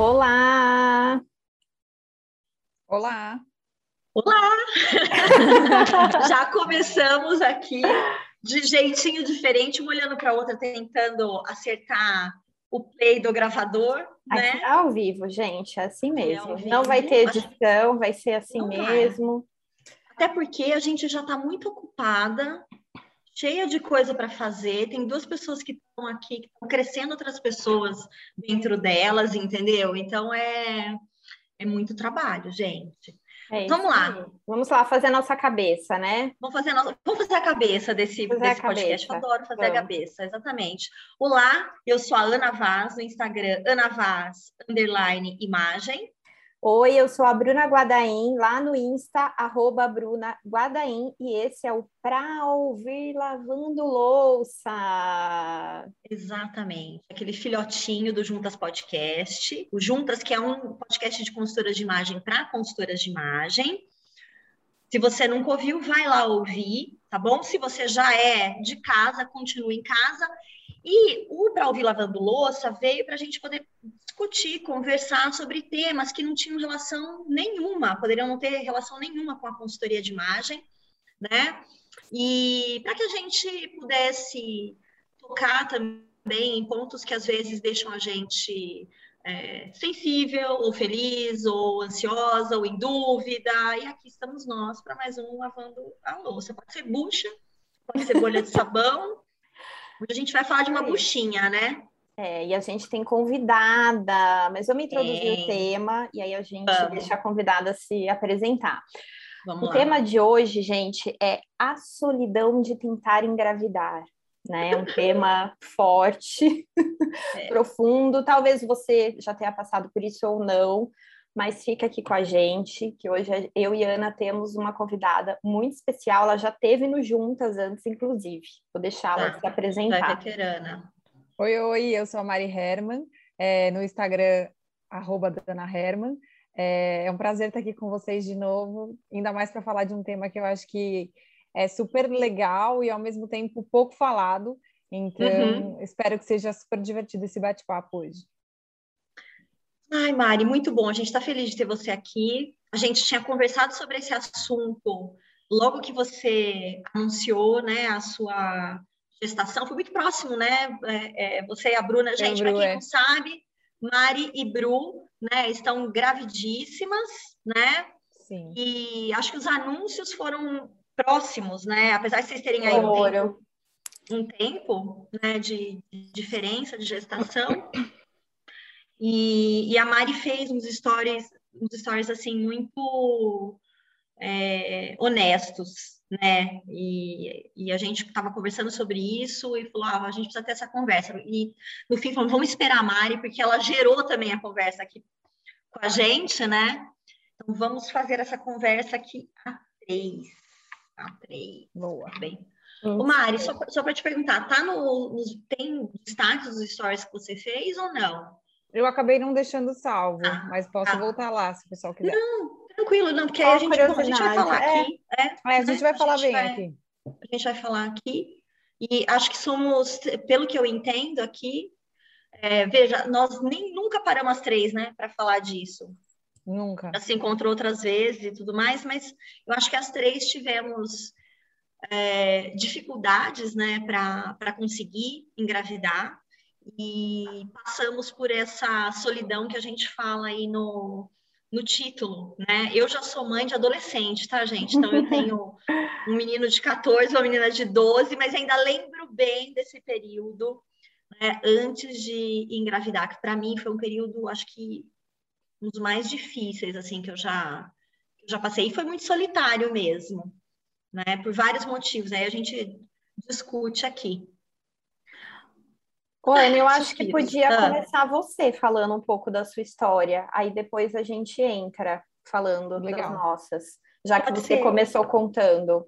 Olá! Olá! Olá! Já começamos aqui de jeitinho diferente, uma olhando para a outra, tentando acertar o play do gravador, né? Aqui ao vivo, gente, é assim mesmo. É Não vai ter edição, vai ser assim Não mesmo. Vai. Até porque a gente já está muito ocupada, cheia de coisa para fazer. Tem duas pessoas que estão aqui, que estão crescendo outras pessoas dentro delas, entendeu? Então é, é muito trabalho, gente. É Vamos lá. Vamos lá fazer a nossa cabeça, né? Vamos fazer a, nossa... Vamos fazer a cabeça desse, desse podcast. Eu adoro fazer Vamos. a cabeça, exatamente. Olá, eu sou a Ana Vaz, no Instagram, Ana Vaz, underline imagem. Oi, eu sou a Bruna Guadaim, lá no Insta, arroba Bruna Guadaim, e esse é o Pra Ouvir Lavando Louça. Exatamente, aquele filhotinho do Juntas Podcast, o Juntas, que é um podcast de consultoras de imagem para consultoras de imagem. Se você nunca ouviu, vai lá ouvir, tá bom? Se você já é de casa, continue em casa. E o Para Ouvir Lavando Louça veio para a gente poder discutir, conversar sobre temas que não tinham relação nenhuma, poderiam não ter relação nenhuma com a consultoria de imagem, né? E para que a gente pudesse tocar também em pontos que às vezes deixam a gente é, sensível, ou feliz, ou ansiosa, ou em dúvida, e aqui estamos nós para mais um lavando a louça. Pode ser bucha, pode ser bolha de sabão. Hoje a gente vai falar de uma buchinha, né? É, e a gente tem convidada, mas vamos introduzir é. o tema e aí a gente vamos. deixa a convidada se apresentar. Vamos o lá. tema de hoje, gente, é a solidão de tentar engravidar. Né? É um tema forte, é. profundo. Talvez você já tenha passado por isso ou não, mas fica aqui com a gente, que hoje eu e Ana temos uma convidada muito especial. Ela já teve no Juntas antes, inclusive. Vou deixá-la tá. se apresentar. Vai veterana. Oi, oi, eu sou a Mari Herman, é, no Instagram, arroba Dana Herman. É, é, um prazer estar aqui com vocês de novo, ainda mais para falar de um tema que eu acho que é super legal e ao mesmo tempo pouco falado. Então, uhum. espero que seja super divertido esse bate-papo hoje. Ai, Mari, muito bom. A gente está feliz de ter você aqui. A gente tinha conversado sobre esse assunto logo que você anunciou né, a sua gestação, foi muito próximo, né? É, é, você e a Bruna, gente, para quem é. não sabe, Mari e Bru, né, estão gravidíssimas, né? Sim. E acho que os anúncios foram próximos, né? Apesar de vocês terem aí um tempo, um tempo né, de, de diferença de gestação. E, e, a Mari fez uns stories, uns stories assim muito é, honestos, né? E, e a gente estava conversando sobre isso e falou: ah, a gente precisa ter essa conversa. E no fim, falamos: vamos esperar a Mari, porque ela gerou também a conversa aqui com a gente, né? Então vamos fazer essa conversa aqui a três. A três. Boa. Bem. Ô, Mari, só, só para te perguntar, tá no, nos, tem destaque dos stories que você fez ou não? Eu acabei não deixando salvo, ah, mas posso ah. voltar lá se o pessoal quiser. Não, Tranquilo, não, porque aí a gente, a gente vai falar aqui. É, é, a gente vai falar bem aqui. A gente vai falar aqui. E acho que somos, pelo que eu entendo aqui, é, veja, nós nem nunca paramos as três, né, para falar disso. Nunca. Já se encontrou outras vezes e tudo mais, mas eu acho que as três tivemos é, dificuldades, né, para conseguir engravidar e passamos por essa solidão que a gente fala aí no, no título, né? Eu já sou mãe de adolescente, tá, gente? Então eu tenho um menino de 14, uma menina de 12, mas ainda lembro bem desse período, né, antes de engravidar, que para mim foi um período, acho que um dos mais difíceis assim que eu já eu já passei e foi muito solitário mesmo, né? Por vários motivos. Aí a gente discute aqui. Ana, eu acho que podia ah. começar você falando um pouco da sua história, aí depois a gente entra falando Legal. das nossas, já Pode que você ser. começou contando.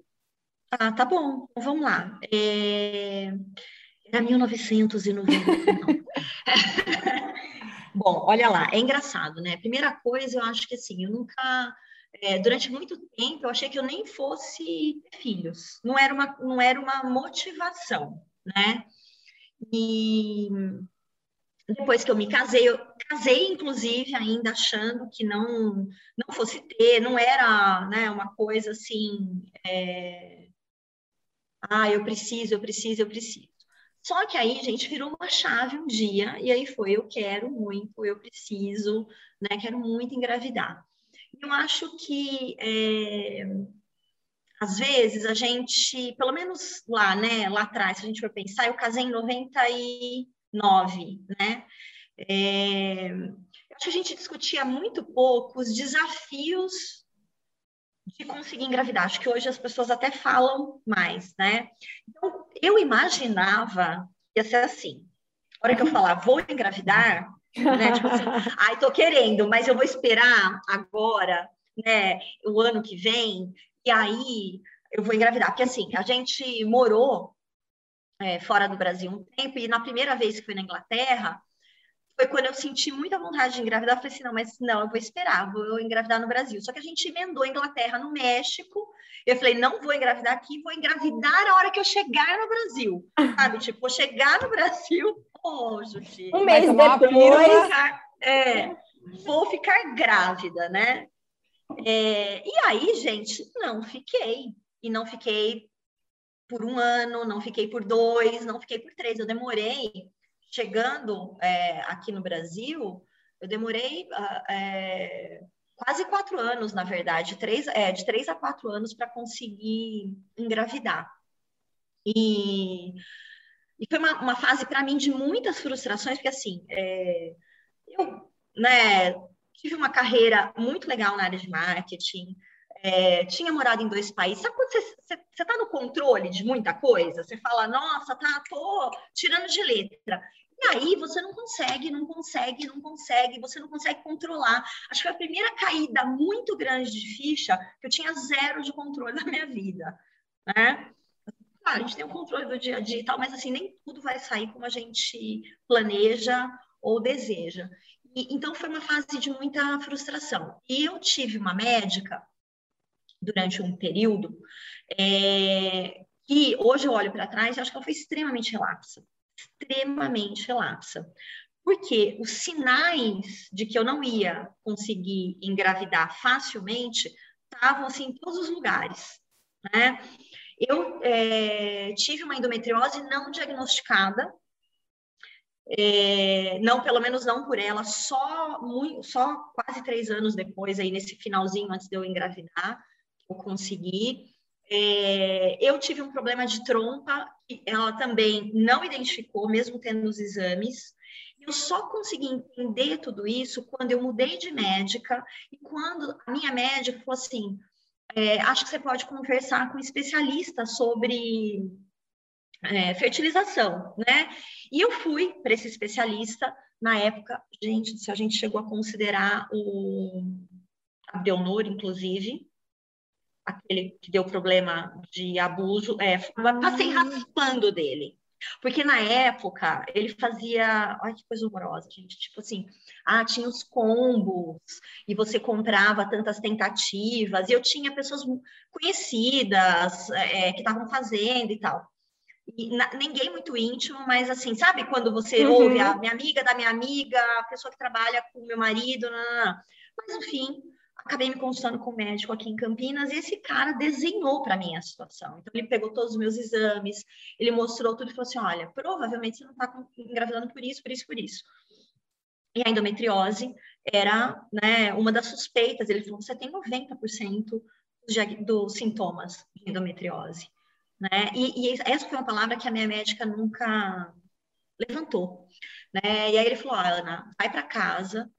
Ah, tá bom, então vamos lá. É... Era 1990. bom, olha lá, é engraçado, né? Primeira coisa, eu acho que assim, eu nunca é, durante muito tempo eu achei que eu nem fosse filhos. Não era uma, não era uma motivação, né? E depois que eu me casei, eu casei, inclusive, ainda achando que não, não fosse ter, não era né, uma coisa assim, é... ah, eu preciso, eu preciso, eu preciso. Só que aí, gente, virou uma chave um dia, e aí foi, eu quero muito, eu preciso, né, quero muito engravidar. Eu acho que, é... às vezes, a gente, pelo menos lá, né, lá atrás, se a gente for pensar, eu casei em 90 e nove, né? É, acho que a gente discutia muito pouco os desafios de conseguir engravidar. Acho que hoje as pessoas até falam mais, né? Então, eu imaginava que ia ser assim. A hora que eu falar, vou engravidar, né? Tipo assim, ai, tô querendo, mas eu vou esperar agora, né? O ano que vem, e aí eu vou engravidar. Porque assim, a gente morou é, fora do Brasil um tempo, e na primeira vez que fui na Inglaterra, foi quando eu senti muita vontade de engravidar. Eu falei assim: não, mas não, eu vou esperar, vou engravidar no Brasil. Só que a gente emendou a Inglaterra no México. Eu falei: não vou engravidar aqui, vou engravidar a hora que eu chegar no Brasil. Sabe? Tipo, vou chegar no Brasil. Oh, Juti. Um mês depois. é, vou ficar grávida, né? É, e aí, gente, não fiquei. E não fiquei por um ano, não fiquei por dois, não fiquei por três. Eu demorei, chegando é, aqui no Brasil, eu demorei ah, é, quase quatro anos, na verdade, três, é, de três a quatro anos para conseguir engravidar. E, e foi uma, uma fase para mim de muitas frustrações, porque assim, é, eu né, tive uma carreira muito legal na área de marketing, é, tinha morado em dois países. Sabe quando você está no controle de muita coisa? Você fala, nossa, tá, tô tirando de letra. E aí você não consegue, não consegue, não consegue, você não consegue controlar. Acho que foi a primeira caída muito grande de ficha que eu tinha zero de controle na minha vida, né? Claro, a gente tem o controle do dia a dia e tal, mas assim, nem tudo vai sair como a gente planeja ou deseja. Então foi uma fase de muita frustração. E eu tive uma médica durante um período, é, que hoje eu olho para trás e acho que ela foi extremamente relapsa. Extremamente relapsa. Porque os sinais de que eu não ia conseguir engravidar facilmente estavam assim, em todos os lugares. Né? Eu é, tive uma endometriose não diagnosticada, é, não, pelo menos não por ela, só, muito, só quase três anos depois, aí nesse finalzinho antes de eu engravidar, eu consegui. É, eu tive um problema de trompa, que ela também não identificou, mesmo tendo os exames. Eu só consegui entender tudo isso quando eu mudei de médica e quando a minha médica falou assim: é, acho que você pode conversar com um especialista sobre é, fertilização, né? E eu fui para esse especialista. Na época, gente, se a gente chegou a considerar o Abdelnor, inclusive, aquele que deu problema de abuso, é, passei raspando dele. Porque na época ele fazia. Ai, que coisa horrorosa, gente. Tipo assim, ah, tinha os combos, e você comprava tantas tentativas, e eu tinha pessoas conhecidas é, que estavam fazendo e tal. Na, ninguém muito íntimo, mas assim, sabe quando você uhum. ouve a minha amiga da minha amiga, a pessoa que trabalha com meu marido, não, não, não. mas enfim, acabei me consultando com um médico aqui em Campinas e esse cara desenhou para mim a situação. Então, ele pegou todos os meus exames, ele mostrou tudo e falou assim: olha, provavelmente você não está engravidando por isso, por isso, por isso. E a endometriose era né, uma das suspeitas. Ele falou: você tem 90% dos sintomas de endometriose. Né? E, e, essa foi uma palavra que a minha médica nunca levantou. Né? E aí ele falou: Ana, vai para casa,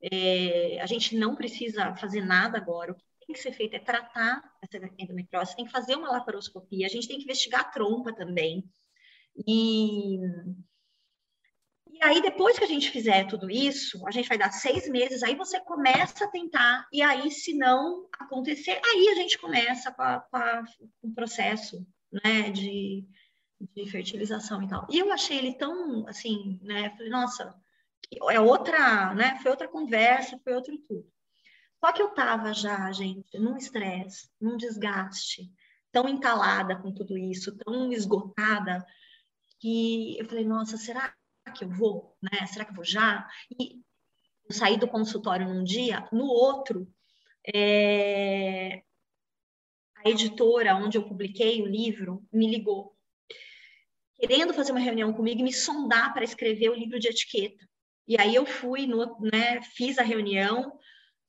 é, a gente não precisa fazer nada agora. O que tem que ser feito é tratar essa endometriose, tem que fazer uma laparoscopia, a gente tem que investigar a trompa também. E, e aí, depois que a gente fizer tudo isso, a gente vai dar seis meses, aí você começa a tentar, e aí, se não acontecer, aí a gente começa com, a, com, a, com o processo né, de, de fertilização e tal. E eu achei ele tão, assim, né, falei, nossa, é outra, né? Foi outra conversa, foi outro tudo. Só que eu tava já, gente, num estresse, num desgaste, tão entalada com tudo isso, tão esgotada, que eu falei, nossa, será que eu vou? Né? Será que eu vou já? E eu saí do consultório num dia, no outro, é... a editora onde eu publiquei o livro me ligou, querendo fazer uma reunião comigo e me sondar para escrever o livro de etiqueta. E aí eu fui, no, né, fiz a reunião,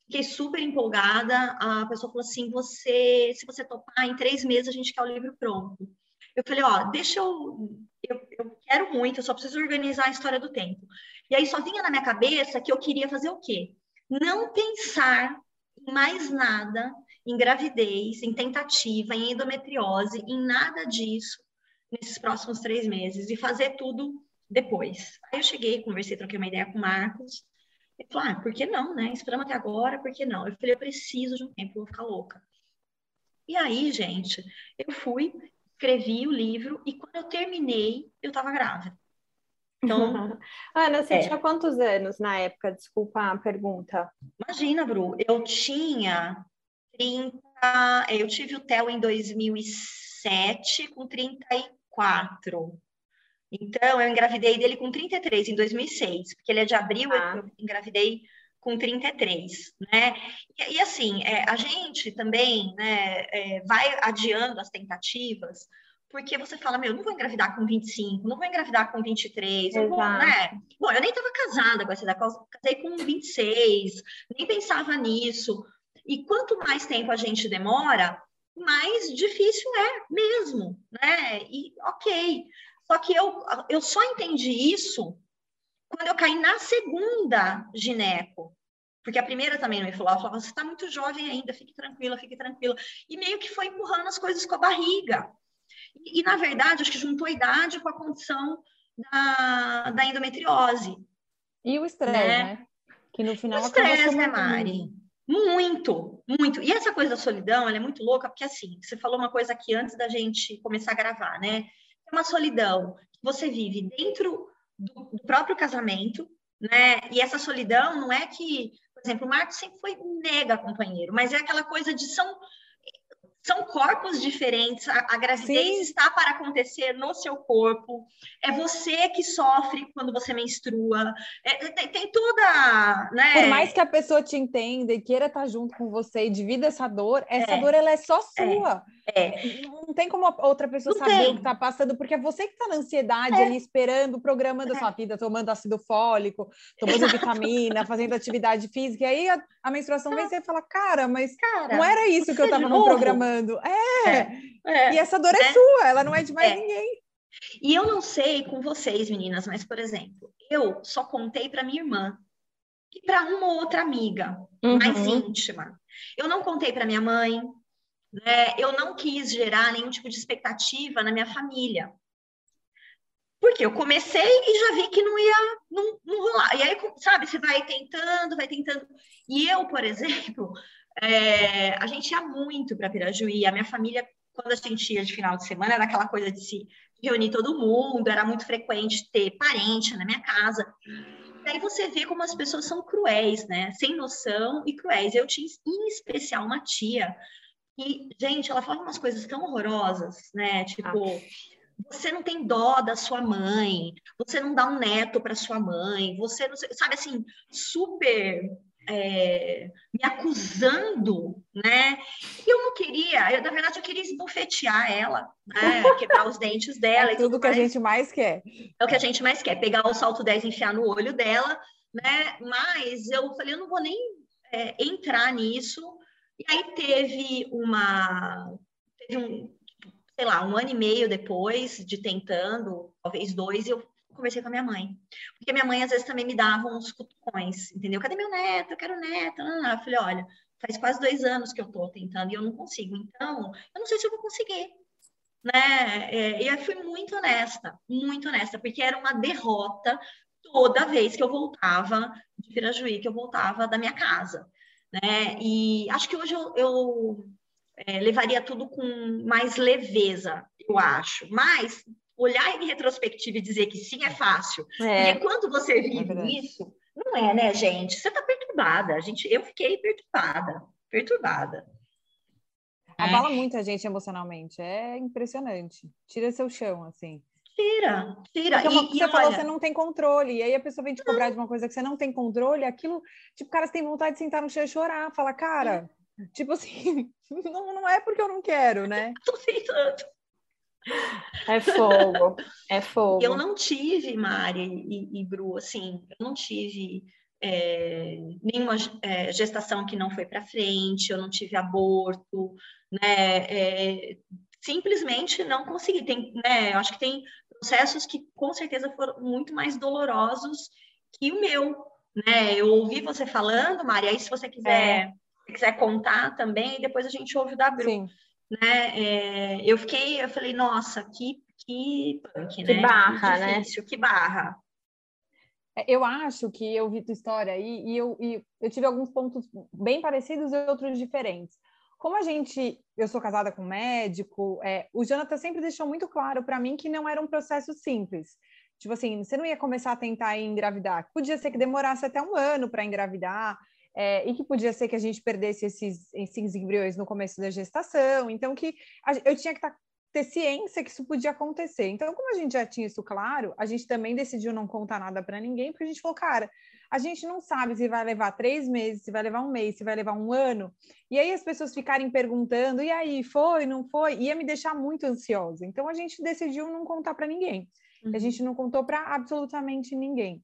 fiquei super empolgada. A pessoa falou assim: você, se você topar, em três meses a gente quer o livro pronto. Eu falei, ó, deixa eu, eu, eu quero muito, eu só preciso organizar a história do tempo. E aí só vinha na minha cabeça que eu queria fazer o quê? Não pensar em mais nada, em gravidez, em tentativa, em endometriose, em nada disso nesses próximos três meses e fazer tudo depois. Aí eu cheguei, conversei, troquei uma ideia com o Marcos. Ele falou, ah, por que não, né? Esperamos até agora, por que não? Eu falei, eu preciso de um tempo, eu vou ficar louca. E aí, gente, eu fui, escrevi o livro e quando eu terminei, eu estava grávida. Então, Ana, você é. tinha quantos anos na época? Desculpa a pergunta. Imagina, Bru, eu tinha 30, eu tive o Theo em 2007 com 34. Então, eu engravidei dele com 33 em 2006, porque ele é de abril, ah. eu engravidei com 33, né? E, e assim, é, a gente também né, é, vai adiando as tentativas, porque você fala, meu, não vou engravidar com 25, não vou engravidar com 23, eu vou, né? Bom, eu nem estava casada com essa idade, casei com 26, nem pensava nisso. E quanto mais tempo a gente demora, mais difícil é mesmo, né? E ok. Só que eu, eu só entendi isso quando eu caí na segunda gineco. Porque a primeira também não me falou, ela falava, você está muito jovem ainda, fique tranquila, fique tranquila. E meio que foi empurrando as coisas com a barriga. E, e na verdade, acho que juntou a idade com a condição da, da endometriose. E o estresse, né? né? Que no final o estresse, né, Mari? Muito, muito. E essa coisa da solidão, ela é muito louca, porque assim, você falou uma coisa aqui antes da gente começar a gravar, né? É uma solidão que você vive dentro do, do próprio casamento, né? E essa solidão não é que, por exemplo, o Marcos sempre foi mega companheiro, mas é aquela coisa de são são corpos diferentes, a, a gravidez Sim. está para acontecer no seu corpo, é você que sofre quando você menstrua, é, tem, tem, toda, né? Por mais que a pessoa te entenda e queira estar junto com você e divida essa dor, essa é. dor ela é só é. sua. É. Não tem como outra pessoa Não saber tem. o que está passando, porque é você que está na ansiedade é. ali, esperando, programando a sua vida, tomando ácido fólico, tomando vitamina, fazendo atividade física, e aí a, a menstruação vem e fala, cara, mas cara, não era isso que eu estava programando. É. é, é. E essa dor é, é, sua, ela não é de mais é. ninguém. E eu não sei com vocês, meninas, mas, por exemplo, eu só contei para minha irmã e para uma ou outra amiga uhum. mais íntima. Eu não contei para minha mãe, né? Eu não quis gerar nenhum tipo de expectativa na minha família. Porque eu comecei e já vi que não ia não, não rolar. E aí, sabe, você vai tentando, vai tentando. E eu, por exemplo, é, a gente ia muito para Pirajuí. A minha família, quando a gente ia de final de semana, era aquela coisa de se reunir todo mundo, era muito frequente ter parente na minha casa. E aí você vê como as pessoas são cruéis, né? Sem noção e cruéis. Eu tinha, em especial, uma tia e, gente, ela fala umas coisas tão horrorosas, né? Tipo, ah. você não tem dó da sua mãe, você não dá um neto para sua mãe, você não sabe assim, super é, me acusando, né? E eu não queria, eu, na verdade, eu queria esbofetear ela, né? quebrar os dentes dela. É tudo que mais. a gente mais quer. É o que a gente mais quer, pegar o salto 10 e enfiar no olho dela, né? Mas eu falei, eu não vou nem é, entrar nisso. E aí teve uma. Teve um, sei lá, um ano e meio depois de tentando, talvez dois, eu conversei com a minha mãe. Porque minha mãe, às vezes, também me dava uns cutucões, entendeu? Cadê meu neto? Eu quero neto. Ah, eu falei, olha, faz quase dois anos que eu tô tentando e eu não consigo. Então, eu não sei se eu vou conseguir. Né? É, e eu fui muito honesta, muito honesta, porque era uma derrota toda vez que eu voltava de Pirajuí, que eu voltava da minha casa. Né? E acho que hoje eu, eu é, levaria tudo com mais leveza, eu acho. Mas olhar em retrospectiva e dizer que sim é fácil. É. E quando você vive é isso, não é, né, gente? Você está perturbada. A gente, eu fiquei perturbada, perturbada. Abala é. muito a gente emocionalmente. É impressionante. Tira seu chão, assim. Tira, tira. Porque e, você e falou, olha... você não tem controle. E aí a pessoa vem te cobrar de uma coisa que você não tem controle, aquilo, tipo, cara, você tem vontade de sentar no chão e chorar. Fala, cara, tipo assim, não, não é porque eu não quero, né? Tô tentando. É fogo, é fogo. Eu não tive, Mari e, e Bru, assim, eu não tive é, nenhuma é, gestação que não foi para frente, eu não tive aborto, né? É, simplesmente não consegui. Tem, né? Eu acho que tem processos que com certeza foram muito mais dolorosos que o meu, né? Eu ouvi você falando, Mari, aí se você quiser, é. quiser contar também, depois a gente ouve o da Bru. Sim né? É, eu fiquei, eu falei, nossa, que que punk, né? Que barra, que difícil, né? Que barra. É, eu acho que eu vi tua história aí e eu, e eu tive alguns pontos bem parecidos e outros diferentes. Como a gente, eu sou casada com um médico, é, o Jonathan sempre deixou muito claro para mim que não era um processo simples. Tipo assim, você não ia começar a tentar engravidar. Podia ser que demorasse até um ano para engravidar, é, e que podia ser que a gente perdesse esses, esses embriões no começo da gestação, então que a, eu tinha que tá, ter ciência que isso podia acontecer. Então, como a gente já tinha isso claro, a gente também decidiu não contar nada para ninguém, porque a gente falou, cara, a gente não sabe se vai levar três meses, se vai levar um mês, se vai levar um ano. E aí as pessoas ficarem perguntando, e aí, foi, não foi? Ia me deixar muito ansiosa. Então, a gente decidiu não contar para ninguém. Uhum. A gente não contou para absolutamente ninguém.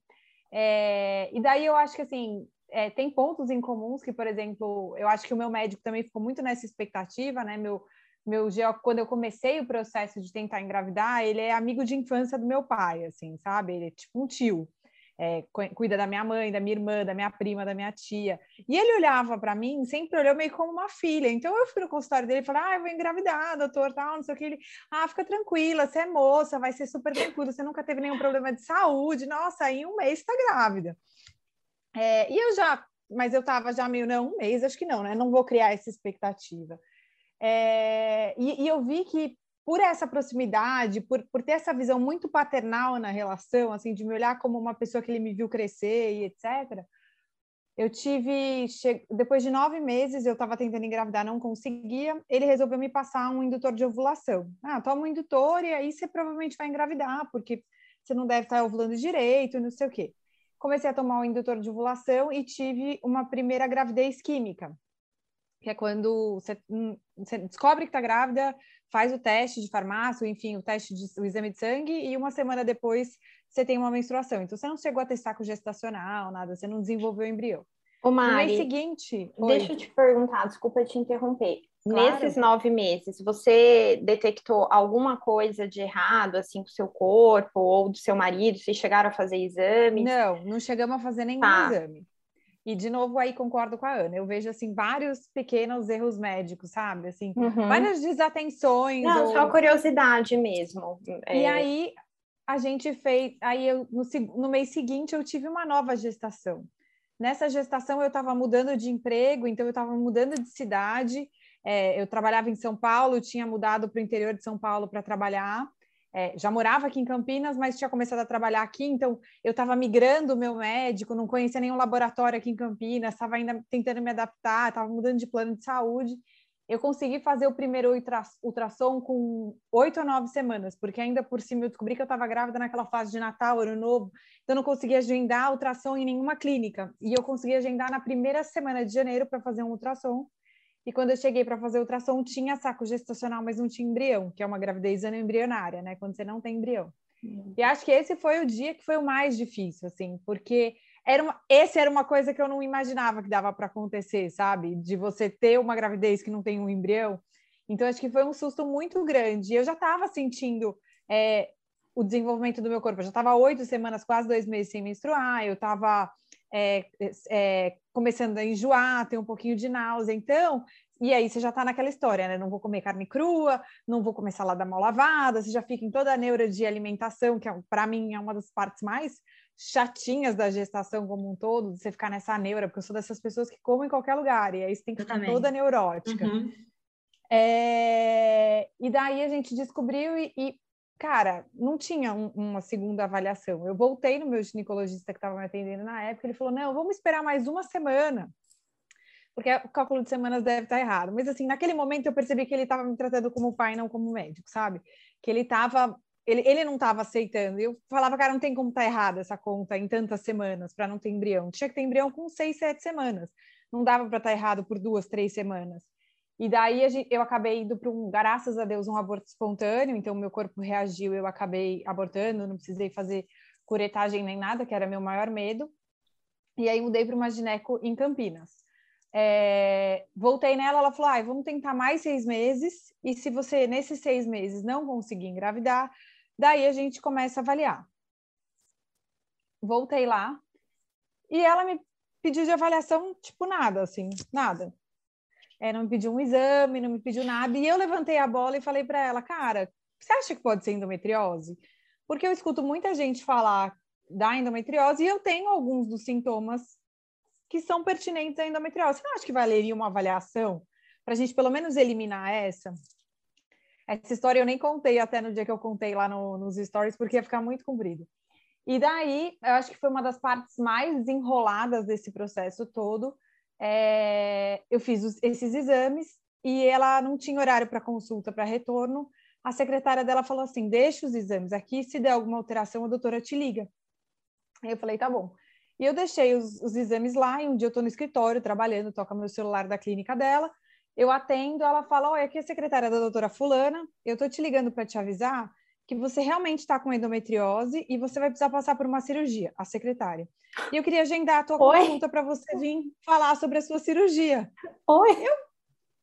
É, e daí eu acho que assim, é, tem pontos em comuns que, por exemplo, eu acho que o meu médico também ficou muito nessa expectativa, né? Meu, meu quando eu comecei o processo de tentar engravidar, ele é amigo de infância do meu pai, assim, sabe? Ele é tipo um tio. É, cuida da minha mãe, da minha irmã, da minha prima, da minha tia. E ele olhava para mim, sempre olhou meio como uma filha. Então eu fui no consultório dele e falei: Ah, eu vou engravidar, doutor, tal, não sei o que. Ele, ah, fica tranquila, você é moça, vai ser super tranquilo, você nunca teve nenhum problema de saúde. Nossa, em um mês está grávida. É, e eu já, mas eu estava já meio, não, um mês, acho que não, né? Não vou criar essa expectativa. É, e, e, eu vi que por essa proximidade, por, por ter essa visão muito paternal na relação, assim, de me olhar como uma pessoa que ele me viu crescer e etc., eu tive, che... depois de nove meses, eu estava tentando engravidar, não conseguia. Ele resolveu me passar um indutor de ovulação. Ah, toma um indutor e aí você provavelmente vai engravidar, porque você não deve estar ovulando direito, não sei o quê comecei a tomar o indutor de ovulação e tive uma primeira gravidez química, que é quando você, hum, você descobre que está grávida, faz o teste de farmácia, enfim, o teste de o exame de sangue e uma semana depois você tem uma menstruação. Então você não chegou a testar com gestacional, nada, você não desenvolveu o embrião. Ô Mari, no mês seguinte, deixa eu te perguntar, desculpa te interromper. Claro. Nesses nove meses, você detectou alguma coisa de errado, assim, com o seu corpo ou do seu marido? Vocês chegaram a fazer exames? Não, não chegamos a fazer nenhum tá. exame. E, de novo, aí concordo com a Ana. Eu vejo, assim, vários pequenos erros médicos, sabe? Assim, uhum. várias desatenções. Não, ou... só curiosidade mesmo. É... E aí, a gente fez... Aí, eu, no, no mês seguinte, eu tive uma nova gestação. Nessa gestação, eu estava mudando de emprego, então eu estava mudando de cidade é, eu trabalhava em São Paulo, tinha mudado para o interior de São Paulo para trabalhar. É, já morava aqui em Campinas, mas tinha começado a trabalhar aqui, então eu estava migrando o meu médico, não conhecia nenhum laboratório aqui em Campinas, estava ainda tentando me adaptar, estava mudando de plano de saúde. Eu consegui fazer o primeiro ultrassom com oito ou nove semanas, porque ainda por cima eu descobri que eu estava grávida naquela fase de Natal, Ano Novo, então não conseguia agendar ultrassom em nenhuma clínica. E eu consegui agendar na primeira semana de janeiro para fazer um ultrassom. E quando eu cheguei para fazer ultrassom, tinha saco gestacional, mas não tinha embrião, que é uma gravidez anembrionária, né? Quando você não tem embrião. Uhum. E acho que esse foi o dia que foi o mais difícil, assim, porque era uma, esse era uma coisa que eu não imaginava que dava para acontecer, sabe? De você ter uma gravidez que não tem um embrião. Então, acho que foi um susto muito grande. Eu já estava sentindo é, o desenvolvimento do meu corpo. Eu já estava oito semanas, quase dois meses sem menstruar. Eu estava é, é, começando a enjoar, ter um pouquinho de náusea. Então, e aí você já está naquela história, né? Não vou comer carne crua, não vou comer salada mal lavada, você já fica em toda a neura de alimentação, que é, para mim é uma das partes mais chatinhas da gestação como um todo, você ficar nessa neura, porque eu sou dessas pessoas que comem em qualquer lugar, e aí você tem que ficar toda neurótica. Uhum. É... E daí a gente descobriu e, e cara, não tinha um, uma segunda avaliação. Eu voltei no meu ginecologista que estava me atendendo na época, ele falou: não, vamos esperar mais uma semana, porque o cálculo de semanas deve estar errado. Mas, assim, naquele momento eu percebi que ele estava me tratando como pai, não como médico, sabe? Que ele estava ele, ele não estava aceitando. Eu falava, cara, não tem como estar tá errada essa conta em tantas semanas para não ter embrião. Tinha que ter embrião com seis, sete semanas. Não dava para estar tá errado por duas, três semanas. E daí gente, eu acabei indo para um, graças a Deus, um aborto espontâneo. Então, meu corpo reagiu, eu acabei abortando, não precisei fazer curetagem nem nada, que era meu maior medo. E aí mudei para uma gineco em Campinas. É, voltei nela, ela falou: ah, vamos tentar mais seis meses, e se você nesses seis meses não conseguir engravidar, daí a gente começa a avaliar. Voltei lá, e ela me pediu de avaliação, tipo, nada, assim, nada. É, não me pediu um exame, não me pediu nada, e eu levantei a bola e falei para ela: cara, você acha que pode ser endometriose? Porque eu escuto muita gente falar da endometriose e eu tenho alguns dos sintomas que são pertinentes à endometriose. Você não acha que valeria uma avaliação para a gente pelo menos eliminar essa? Essa história eu nem contei até no dia que eu contei lá no, nos stories, porque ia ficar muito comprido. E daí, eu acho que foi uma das partes mais desenroladas desse processo todo. É, eu fiz os, esses exames e ela não tinha horário para consulta, para retorno. A secretária dela falou assim: deixa os exames aqui, se der alguma alteração, a doutora te liga. Eu falei: tá bom. E eu deixei os, os exames lá, e um dia eu estou no escritório trabalhando, toca meu celular da clínica dela, eu atendo, ela fala, oi, aqui é a secretária da doutora fulana, eu estou te ligando para te avisar que você realmente está com endometriose e você vai precisar passar por uma cirurgia, a secretária. E eu queria agendar a tua Oi? consulta para você vir falar sobre a sua cirurgia. Oi? Eu,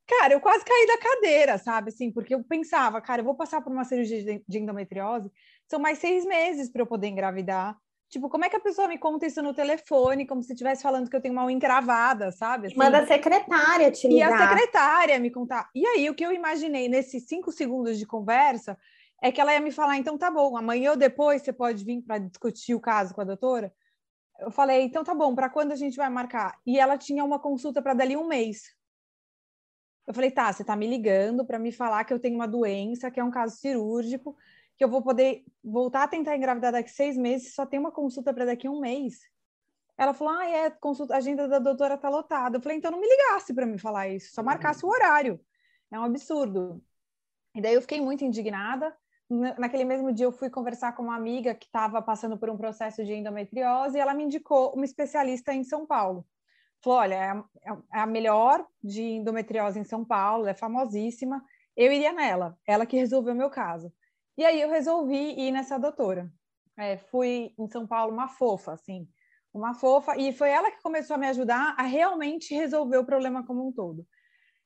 cara, eu quase caí da cadeira, sabe? Assim, porque eu pensava, cara, eu vou passar por uma cirurgia de endometriose, são mais seis meses para eu poder engravidar. Tipo, como é que a pessoa me conta isso no telefone, como se estivesse falando que eu tenho uma unha encravada, sabe? Assim, Manda a secretária te ligar. E a secretária me contar. E aí, o que eu imaginei nesses cinco segundos de conversa é que ela ia me falar, então tá bom, amanhã ou depois você pode vir para discutir o caso com a doutora? Eu falei, então tá bom, para quando a gente vai marcar? E ela tinha uma consulta para dali um mês. Eu falei, tá, você tá me ligando para me falar que eu tenho uma doença, que é um caso cirúrgico, que eu vou poder voltar a tentar engravidar daqui seis meses, só tem uma consulta para daqui a um mês. Ela falou, ah, é, consulta, a agenda da doutora está lotada. Eu falei, então não me ligasse para me falar isso, só marcasse o horário. É um absurdo. E daí eu fiquei muito indignada. Naquele mesmo dia eu fui conversar com uma amiga que estava passando por um processo de endometriose e ela me indicou uma especialista em São Paulo. Falou, olha, é, é a melhor de endometriose em São Paulo, é famosíssima. Eu iria nela, ela que resolveu o meu caso. E aí eu resolvi ir nessa doutora. É, fui em São Paulo uma fofa, assim, uma fofa, e foi ela que começou a me ajudar a realmente resolver o problema como um todo.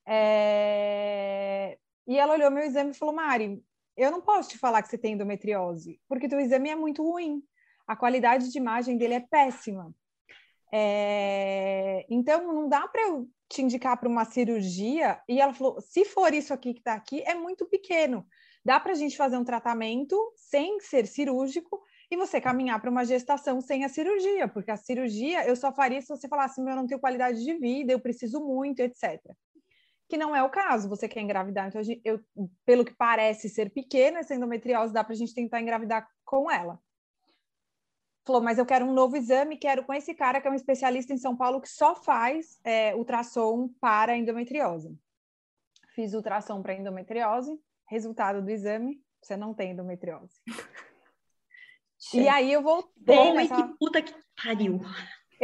É... E ela olhou meu exame e falou: Mari, eu não posso te falar que você tem endometriose, porque teu exame é muito ruim. A qualidade de imagem dele é péssima. É... Então, não dá para eu te indicar para uma cirurgia. E ela falou: se for isso aqui que está aqui, é muito pequeno. Dá para a gente fazer um tratamento sem ser cirúrgico e você caminhar para uma gestação sem a cirurgia, porque a cirurgia eu só faria se você falasse, meu, eu não tenho qualidade de vida, eu preciso muito, etc. Que não é o caso, você quer engravidar. Então, eu, pelo que parece ser pequena, essa endometriose, dá para a gente tentar engravidar com ela. Falou, mas eu quero um novo exame, quero com esse cara que é um especialista em São Paulo que só faz é, ultrassom para endometriose. Fiz ultrassom para endometriose, Resultado do exame, você não tem endometriose. e aí eu voltei Bom, nessa... que puta que pariu.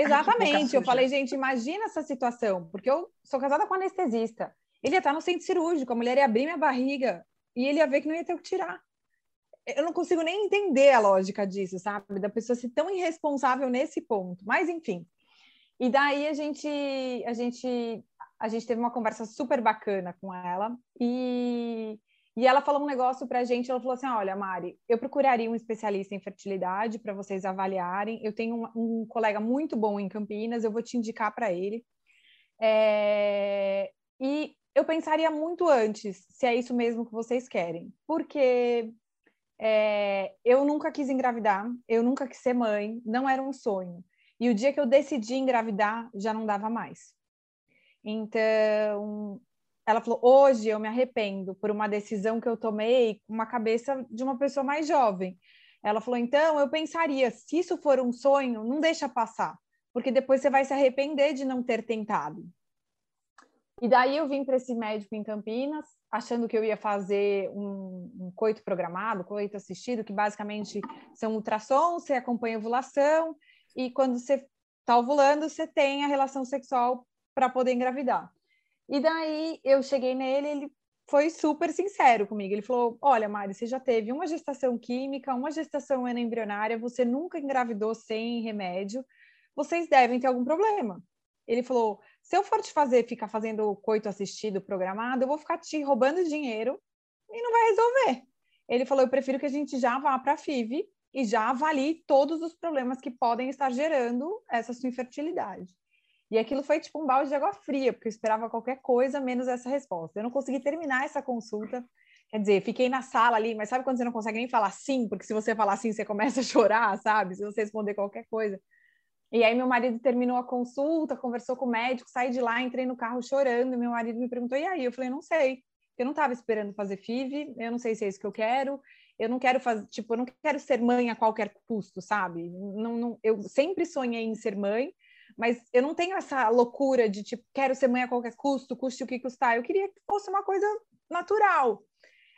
Exatamente, eu falei, gente, imagina essa situação, porque eu sou casada com um anestesista. Ele ia estar no centro cirúrgico, a mulher ia abrir minha barriga e ele ia ver que não ia ter o que tirar. Eu não consigo nem entender a lógica disso, sabe? Da pessoa ser tão irresponsável nesse ponto. Mas, enfim. E daí a gente, a gente, a gente teve uma conversa super bacana com ela e e ela falou um negócio para a gente, ela falou assim, olha, Mari, eu procuraria um especialista em fertilidade para vocês avaliarem, eu tenho um, um, colega muito bom em Campinas, eu vou te indicar para ele. É... E eu pensaria muito antes se é isso mesmo que vocês querem, porque é... eu nunca quis engravidar, eu nunca quis ser mãe, não era um sonho. E o dia que eu decidi engravidar, já não dava mais. Então, ela falou: hoje eu me arrependo por uma decisão que eu tomei com uma cabeça de uma pessoa mais jovem. Ela falou: então eu pensaria, se isso for um sonho, não deixa passar, porque depois você vai se arrepender de não ter tentado. E daí eu vim para esse médico em Campinas, achando que eu ia fazer um, um, coito programado, coito assistido, que basicamente são ultrassons, você acompanha a ovulação, e quando você está ovulando, você tem a relação sexual para poder engravidar. E daí eu cheguei nele, ele foi super sincero comigo. Ele falou: Olha, Mari, você já teve uma gestação química, uma gestação embrionária, você nunca engravidou sem remédio, vocês devem ter algum problema. Ele falou: Se eu for te fazer ficar fazendo coito assistido programado, eu vou ficar te roubando dinheiro e não vai resolver. Ele falou: Eu prefiro que a gente já vá para a FIV e já avalie todos os problemas que podem estar gerando essa sua infertilidade. E aquilo foi tipo um balde de água fria, porque eu esperava qualquer coisa menos essa resposta. Eu não consegui terminar essa consulta. Quer dizer, fiquei na sala ali, mas sabe quando você não consegue nem falar sim? Porque se você falar sim, você começa a chorar, sabe? Se você responder qualquer coisa. E aí meu marido terminou a consulta, conversou com o médico, saí de lá, entrei no carro chorando, meu marido me perguntou, e aí? Eu falei, não sei. Eu não estava esperando fazer FIV, eu não sei se é isso que eu quero, eu não quero fazer, tipo, eu não quero ser mãe a qualquer custo, sabe? Não, não, eu sempre sonhei em ser mãe, mas eu não tenho essa loucura de tipo, quero ser mãe a qualquer custo, custe o que custar. Eu queria que fosse uma coisa natural.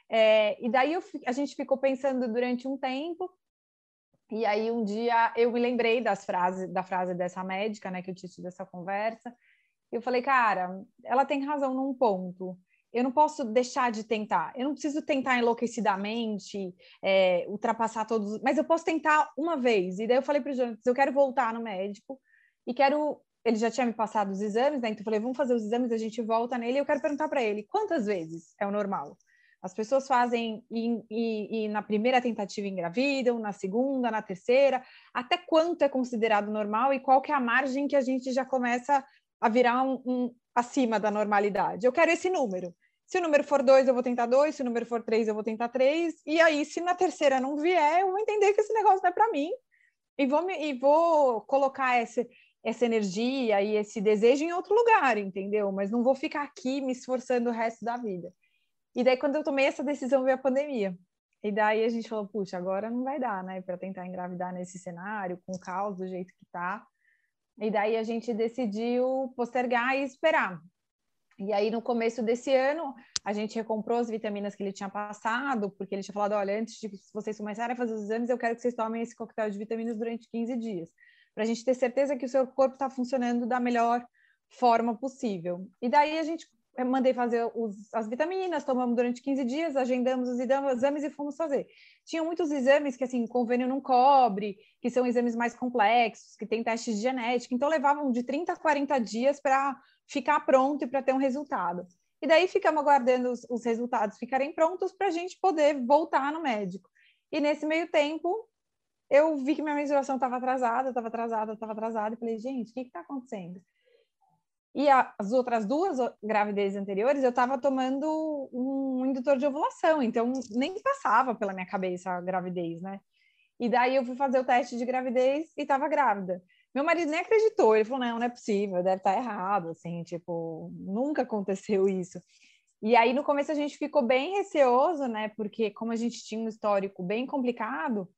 É, e daí eu, a gente ficou pensando durante um tempo, e aí um dia eu me lembrei das frases, da frase dessa médica, né, que eu tinha tido essa conversa, e eu falei, cara, ela tem razão num ponto. Eu não posso deixar de tentar. Eu não preciso tentar enlouquecidamente, é, ultrapassar todos, mas eu posso tentar uma vez. E daí eu falei para o Jonas, eu quero voltar no médico e quero. Ele já tinha me passado os exames, né? Então eu falei, vamos fazer os exames, a gente volta nele. Eu quero perguntar para ele quantas vezes é o normal. As pessoas fazem e, e, e, na primeira tentativa engravidam, na segunda, na terceira, até quanto é considerado normal e qual que é a margem que a gente já começa a virar um, um acima da normalidade. Eu quero esse número. Se o número for dois, eu vou tentar dois. Se o número for três, eu vou tentar três. E aí, se na terceira não vier, eu vou entender que esse negócio não é para mim e vou, me, e vou colocar esse, essa energia e esse desejo em outro lugar, entendeu? Mas não vou ficar aqui me esforçando o resto da vida. E daí, quando eu tomei essa decisão, veio a pandemia. E daí a gente falou, puxa, agora não vai dar, né, para tentar engravidar nesse cenário, com o caos do jeito que tá. E daí a gente decidiu postergar e esperar. E aí, no começo desse ano, a gente recomprou as vitaminas que ele tinha passado, porque ele tinha falado: olha, antes de vocês começarem a fazer os exames, eu quero que vocês tomem esse coquetel de vitaminas durante 15 dias para a gente ter certeza que o seu corpo está funcionando da melhor forma possível. E daí a gente mandei fazer os, as vitaminas, tomamos durante 15 dias, agendamos os exames e fomos fazer. Tinham muitos exames que, assim, convênio não cobre, que são exames mais complexos, que tem testes de genética, então levavam de 30 a 40 dias para ficar pronto e para ter um resultado. E daí ficamos aguardando os, os resultados ficarem prontos para a gente poder voltar no médico. E nesse meio tempo, eu vi que minha menstruação estava atrasada, estava atrasada, estava atrasada, e falei, gente, o que está acontecendo? E a, as outras duas gravidezes anteriores, eu estava tomando um indutor de ovulação, então nem passava pela minha cabeça a gravidez, né? E daí eu fui fazer o teste de gravidez e estava grávida. Meu marido nem acreditou, ele falou, não, não é possível, deve estar tá errado, assim, tipo, nunca aconteceu isso. E aí, no começo, a gente ficou bem receoso, né? Porque como a gente tinha um histórico bem complicado,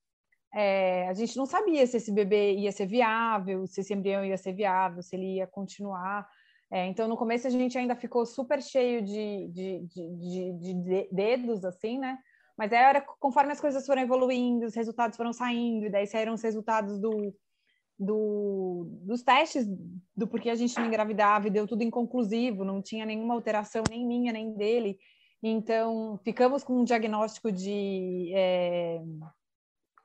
é, a gente não sabia se esse bebê ia ser viável, se esse embrião ia ser viável, se ele ia continuar. É, então, no começo, a gente ainda ficou super cheio de, de, de, de dedos, assim, né? Mas era, conforme as coisas foram evoluindo, os resultados foram saindo, e daí saíram os resultados do, do, dos testes do porquê a gente não engravidava, e deu tudo inconclusivo, não tinha nenhuma alteração, nem minha, nem dele. Então, ficamos com um diagnóstico de. É,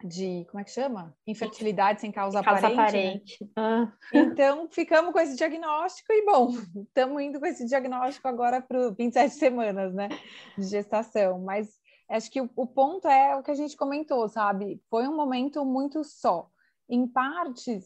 de como é que chama? Infertilidade sem causa, causa aparente. aparente. Né? Ah. Então, ficamos com esse diagnóstico e, bom, estamos indo com esse diagnóstico agora para 27 semanas, né, de gestação. Mas acho que o, o, ponto é o que a gente comentou, sabe? Foi um momento muito só. Em partes,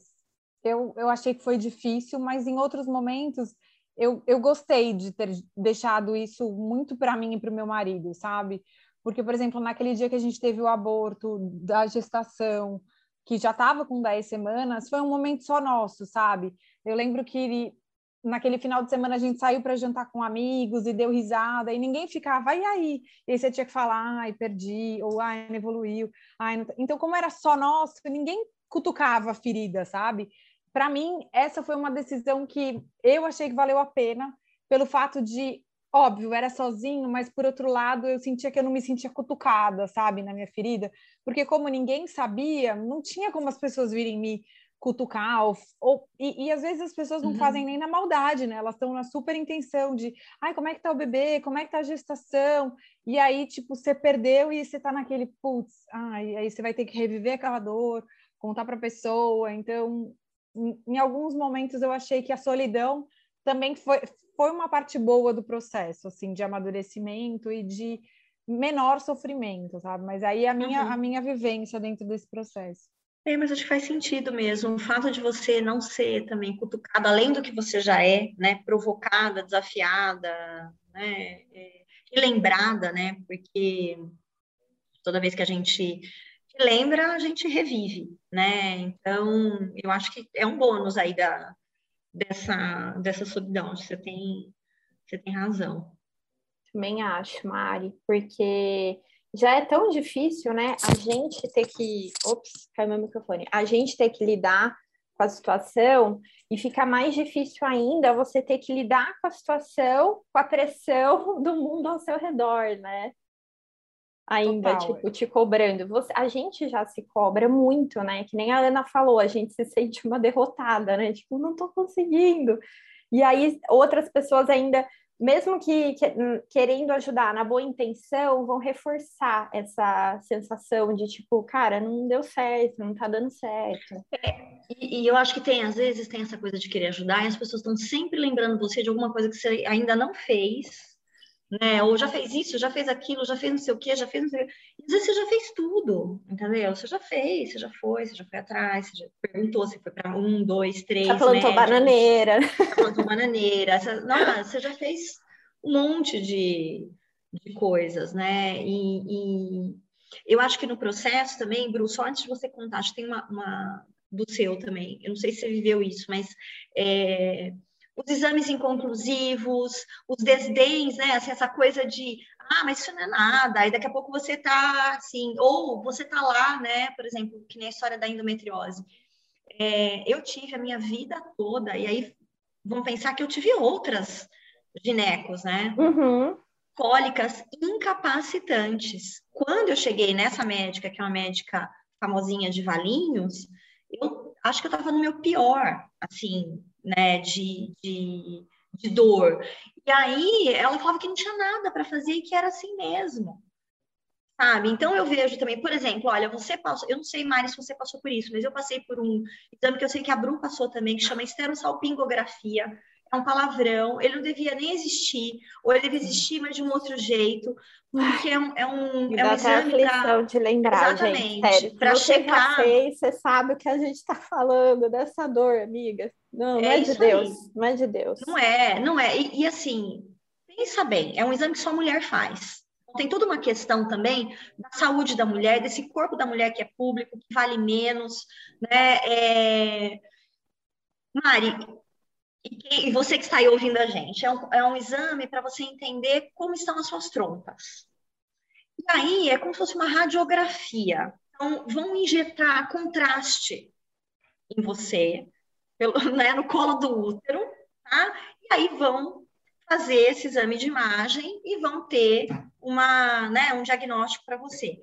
eu, eu achei que foi difícil, mas em outros momentos, eu, eu gostei de ter deixado isso muito para mim e para o meu marido, sabe? Porque, por exemplo, naquele dia que a gente teve o aborto da gestação, que já estava com 10 semanas, foi um momento só nosso, sabe? Eu lembro que naquele final de semana a gente saiu para jantar com amigos e deu risada, e ninguém ficava, e aí? E aí você tinha que falar, ai, perdi, ou ai, não evoluiu. Ai, não... Então, como era só nosso, ninguém cutucava a ferida, sabe? Para mim, essa foi uma decisão que eu achei que valeu a pena pelo fato de óbvio, era sozinho, mas por outro lado, eu sentia que eu não me sentia cutucada, sabe, na minha ferida, porque como ninguém sabia, não tinha como as pessoas virem me cutucar, ou, ou e, e, às vezes as pessoas não uhum. fazem nem na maldade, né? Elas estão na super intenção de, ai, como é que tá o bebê? Como é que tá a gestação? E aí, tipo, você perdeu e você tá naquele, putz, ai, aí você vai ter que reviver aquela dor, contar para a pessoa. Então, em, em alguns momentos eu achei que a solidão também foi, foi uma parte boa do processo, assim, de amadurecimento e de menor sofrimento, sabe? Mas aí a minha, uhum. a minha vivência dentro desse processo. É, mas acho que faz sentido mesmo. O fato de você não ser também cutucada, além do que você já é, né? Provocada, desafiada, né? É, lembrada, né? Porque toda vez que a gente lembra, a gente revive, né? Então, eu acho que é um bônus aí da, dessa, dessa solidão. Você tem, você tem razão. Também acho, Mari, porque já é tão difícil, né? A gente ter que. Ops, caiu meu microfone. A gente ter que lidar com a situação e fica mais difícil ainda você ter que lidar com a situação, com a pressão do mundo ao seu redor, né? Ainda, Total. tipo, te cobrando. Você, a gente já se cobra muito, né? Que nem a Ana falou, a gente se sente uma derrotada, né? Tipo, não tô conseguindo. E aí outras pessoas ainda mesmo que, que, querendo ajudar na boa intenção, vão reforçar essa sensação de tipo, cara, não deu certo, não tá dando certo. É, e, e, eu acho que tem, às vezes, tem essa coisa de querer ajudar, e as pessoas estão sempre lembrando você de alguma coisa que você ainda não fez, né? Ou já fez isso, já fez aquilo, já fez não sei o quê, já fez não sei o quê. Às vezes você já fez tudo, entendeu? Você já fez, você já foi, você já foi atrás, você já perguntou se foi para um, dois, três. Já plantou médicos, bananeira. Já plantou bananeira. Você, não, você já fez um monte de, de coisas, né? E, e, eu acho que no processo também, Bruce, só antes de você contar, acho que tem uma, uma do seu também. Eu não sei se você viveu isso, mas. É, os exames inconclusivos, os desdéns, né? Assim, essa coisa de, ah, mas isso não é nada, aí daqui a pouco você tá assim, ou você tá lá, né? Por exemplo, que nem a história da endometriose. É, eu tive a minha vida toda, e aí vão pensar que eu tive outras ginecos, né? Uhum. Cólicas incapacitantes. Quando eu cheguei nessa médica, que é uma médica famosinha de Valinhos, eu acho que eu estava no meu pior, assim, né, de, de, de dor. E aí ela falava que não tinha nada para fazer e que era assim mesmo. Sabe? Então eu vejo também, por exemplo, olha, você passou, eu não sei, Mari, se você passou por isso, mas eu passei por um exame que eu sei que a Bru passou também, que chama esterossalpingografia. É um palavrão, ele não devia nem existir, ou ele devia existir, mas de um outro jeito, porque é um, é um, é um exame pra... de lembrar, Exatamente, Para checar. Você sabe o que a gente está falando dessa dor, amiga. Não, não é, é de Deus, aí. não é de Deus. Não é, não é. E, e, assim, pensa bem, é um exame que só a mulher faz. Tem toda uma questão também da saúde da mulher, desse corpo da mulher que é público, que vale menos, né? É... Mari, e, e, você que está aí ouvindo a gente, é um, é um exame para você entender como estão as suas trompas. E aí é como se fosse uma radiografia. Então, vão injetar contraste em você, pelo, né, no colo do útero, tá? E aí vão fazer esse exame de imagem e vão ter uma, né, um diagnóstico para você.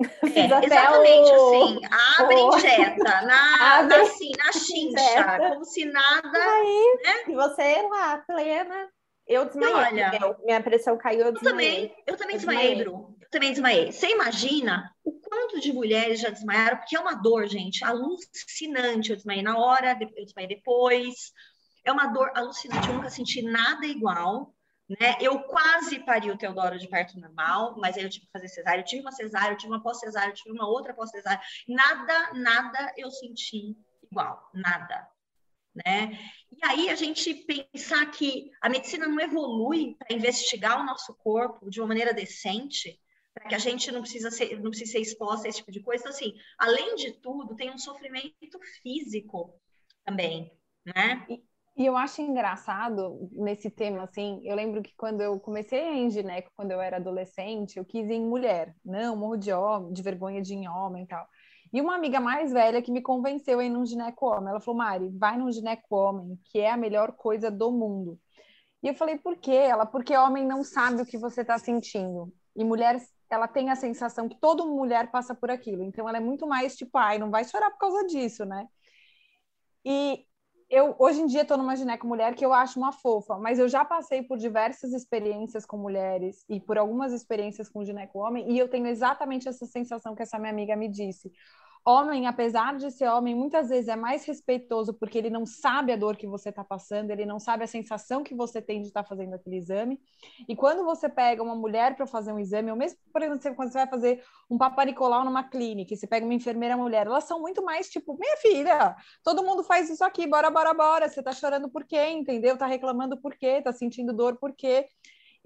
É, exatamente o... assim, abre e injeta na, abre, assim, na chincha, como se nada. Aí, né? E você lá, plena. Eu desmaiei. Olha, minha pressão caiu, eu desmaiei. Eu também, eu também eu desmaiei, desmaiei, Bru. Eu também desmaiei. Você imagina o quanto de mulheres já desmaiaram, porque é uma dor, gente, alucinante. Eu desmaiei na hora, eu desmaiei depois. É uma dor alucinante, eu nunca senti nada igual. Né? Eu quase pari o Teodoro de parto normal, mas aí eu tive que fazer cesárea. Eu tive uma cesárea, eu tive uma pós-cesárea, eu tive uma outra pós-cesárea. Nada, nada eu senti igual, nada. Né? E aí a gente pensar que a medicina não evolui para investigar o nosso corpo de uma maneira decente, para que a gente não precisa ser, não precisa ser exposta a esse tipo de coisa. Então, assim, além de tudo, tem um sofrimento físico também, né? E eu acho engraçado nesse tema, assim, eu lembro que quando eu comecei em gineco, quando eu era adolescente, eu quis ir em mulher, não, morro de homem, de vergonha de ir em homem e tal. E uma amiga mais velha que me convenceu a ir num gineco homem. Ela falou, Mari, vai num gineco homem, que é a melhor coisa do mundo. E eu falei, por quê? Ela, porque homem não sabe o que você está sentindo. E mulher, ela tem a sensação que toda mulher passa por aquilo. Então ela é muito mais tipo, ai, não vai chorar por causa disso, né? E eu hoje em dia estou numa gineco mulher que eu acho uma fofa, mas eu já passei por diversas experiências com mulheres e por algumas experiências com gineco homem e eu tenho exatamente essa sensação que essa minha amiga me disse homem, apesar de ser homem, muitas vezes é mais respeitoso porque ele não sabe a dor que você está passando, ele não sabe a sensação que você tem de estar tá fazendo aquele exame. E quando você pega uma mulher para fazer um exame, ou mesmo, por exemplo, quando você vai fazer um paparicolau numa clínica, e você pega uma enfermeira mulher, elas são muito mais tipo, minha filha, todo mundo faz isso aqui, bora, bora, bora. Você está chorando por quê, entendeu? Está reclamando por quê? Está sentindo dor por quê?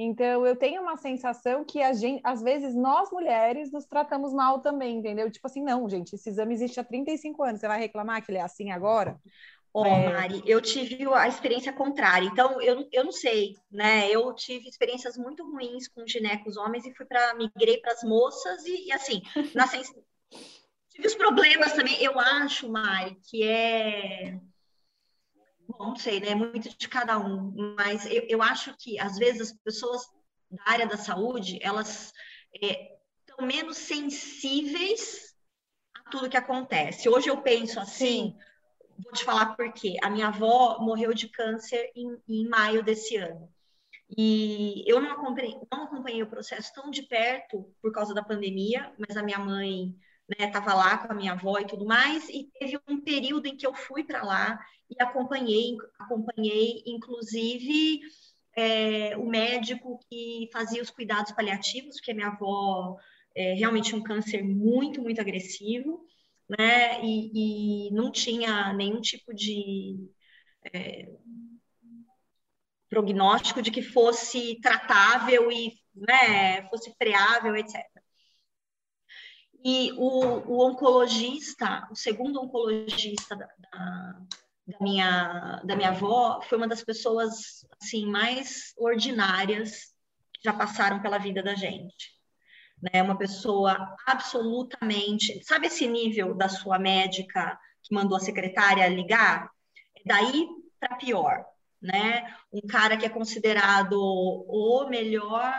Então, eu tenho uma sensação que a gente, às vezes, nós mulheres nos tratamos mal também, entendeu? Tipo assim, não, gente, esse exame existe há 35 anos, você vai reclamar que ele é assim agora? Ó, oh, é... Mari, eu tive a experiência contrária, então eu, eu não sei, né? Eu tive experiências muito ruins com ginecos homens e fui para migrei para as moças e, e assim, na sens... tive os problemas também. Eu acho, Mari, que é Bom, não sei, né? Muito de cada um, mas eu, eu acho que às vezes as pessoas da área da saúde elas é, estão menos sensíveis a tudo que acontece. Hoje eu penso assim, Sim. vou te falar por quê. A minha avó morreu de câncer em, em maio desse ano. E eu não acompanhei, não acompanhei o processo tão de perto por causa da pandemia, mas a minha mãe estava né, lá com a minha avó e tudo mais, e teve um período em que eu fui para lá e acompanhei, acompanhei inclusive é, o médico que fazia os cuidados paliativos, porque minha avó é, realmente um câncer muito, muito agressivo, né? E, e não tinha nenhum tipo de é, prognóstico de que fosse tratável e né, fosse freável, etc. E o, o oncologista, o segundo oncologista da, da, minha, da minha avó, foi uma das pessoas assim mais ordinárias que já passaram pela vida da gente. Né? Uma pessoa absolutamente. Sabe esse nível da sua médica que mandou a secretária ligar? É daí para pior. Né? Um cara que é considerado o melhor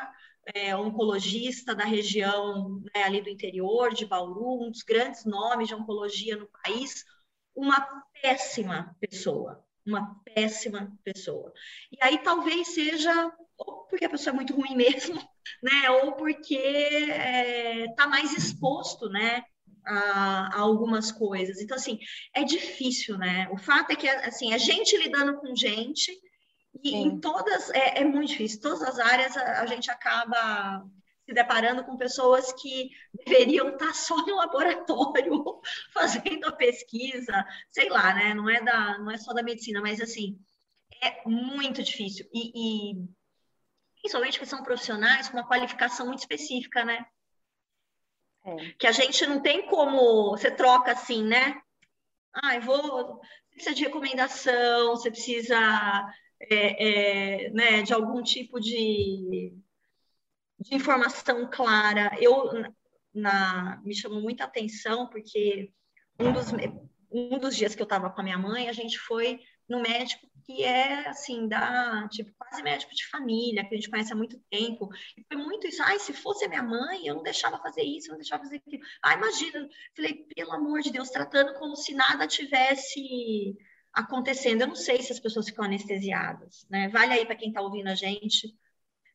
é, oncologista da região né, ali do interior de Bauru, um dos grandes nomes de oncologia no país, uma péssima pessoa, uma péssima pessoa. E aí talvez seja ou porque a pessoa é muito ruim mesmo, né, ou porque está é, tá mais exposto, né, a, a, algumas coisas. Então assim é difícil, né? O fato é que assim a gente lidando com gente e Sim. em todas, é, é, muito difícil, todas as áreas a, a, gente acaba se deparando com pessoas que deveriam estar só no laboratório fazendo a pesquisa, sei lá, né? Não é, da, não é só da medicina, mas assim, é muito difícil. E, e principalmente que são profissionais com uma qualificação muito específica, né? É. Que a gente não tem como, você troca assim, né? Ah, eu vou, você precisa de recomendação, você precisa é, é, né, de algum tipo de, de informação clara. Eu na, me chamou muita atenção porque um dos, um dos dias que eu estava com a minha mãe, a gente foi no médico que é assim, da tipo, quase médico de família, que a gente conhece há muito tempo. E foi muito isso, ai, se fosse minha mãe, eu não deixava fazer isso, eu não deixava fazer aquilo. Ah, imagina, falei, pelo amor de Deus, tratando como se nada tivesse acontecendo. Eu não sei se as pessoas ficam anestesiadas, né? Vale aí para quem está ouvindo a gente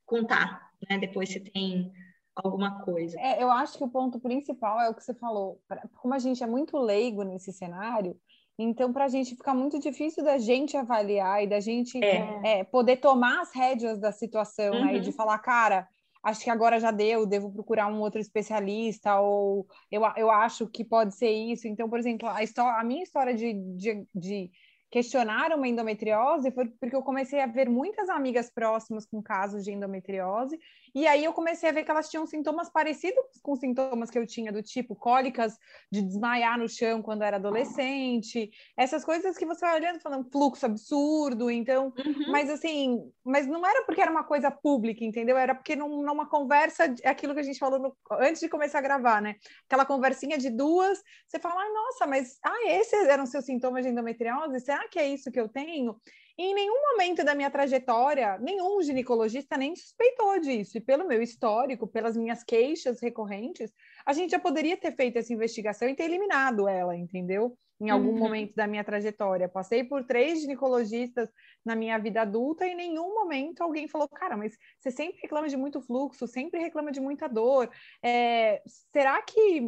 contar, né? Depois se tem alguma coisa. É, eu acho que o ponto principal é o que você falou. Como a gente é muito leigo nesse cenário, então para a gente fica muito difícil da gente avaliar e da gente é. É, poder tomar as rédeas da situação, uhum. né? E de uhum. falar, cara, acho que agora já deu, devo procurar um outro especialista, ou eu, eu acho que pode ser isso. Então, por exemplo, a, história, a minha história de, de, de questionaram uma endometriose foi porque eu comecei a ver muitas amigas próximas com casos de endometriose, e aí eu comecei a ver que elas tinham sintomas parecidos com sintomas que eu tinha, do tipo cólicas de desmaiar no chão quando era adolescente, essas coisas que você vai olhando falando fluxo absurdo, então, uhum. mas assim, mas não era porque era uma coisa pública, entendeu? Era porque num, numa conversa, aquilo que a gente falou no, antes de começar a gravar, né? Aquela conversinha de duas, você fala, ah, nossa, mas ah, esses eram seus sintomas de endometriose? Será que é isso que eu tenho? Em nenhum momento da minha trajetória, nenhum ginecologista nem suspeitou disso. E pelo meu histórico, pelas minhas queixas recorrentes, a gente já poderia ter feito essa investigação e ter eliminado ela, entendeu? Em algum uhum. momento da minha trajetória. Passei por três ginecologistas na minha vida adulta e em nenhum momento alguém falou: cara, mas você sempre reclama de muito fluxo, sempre reclama de muita dor. É, será que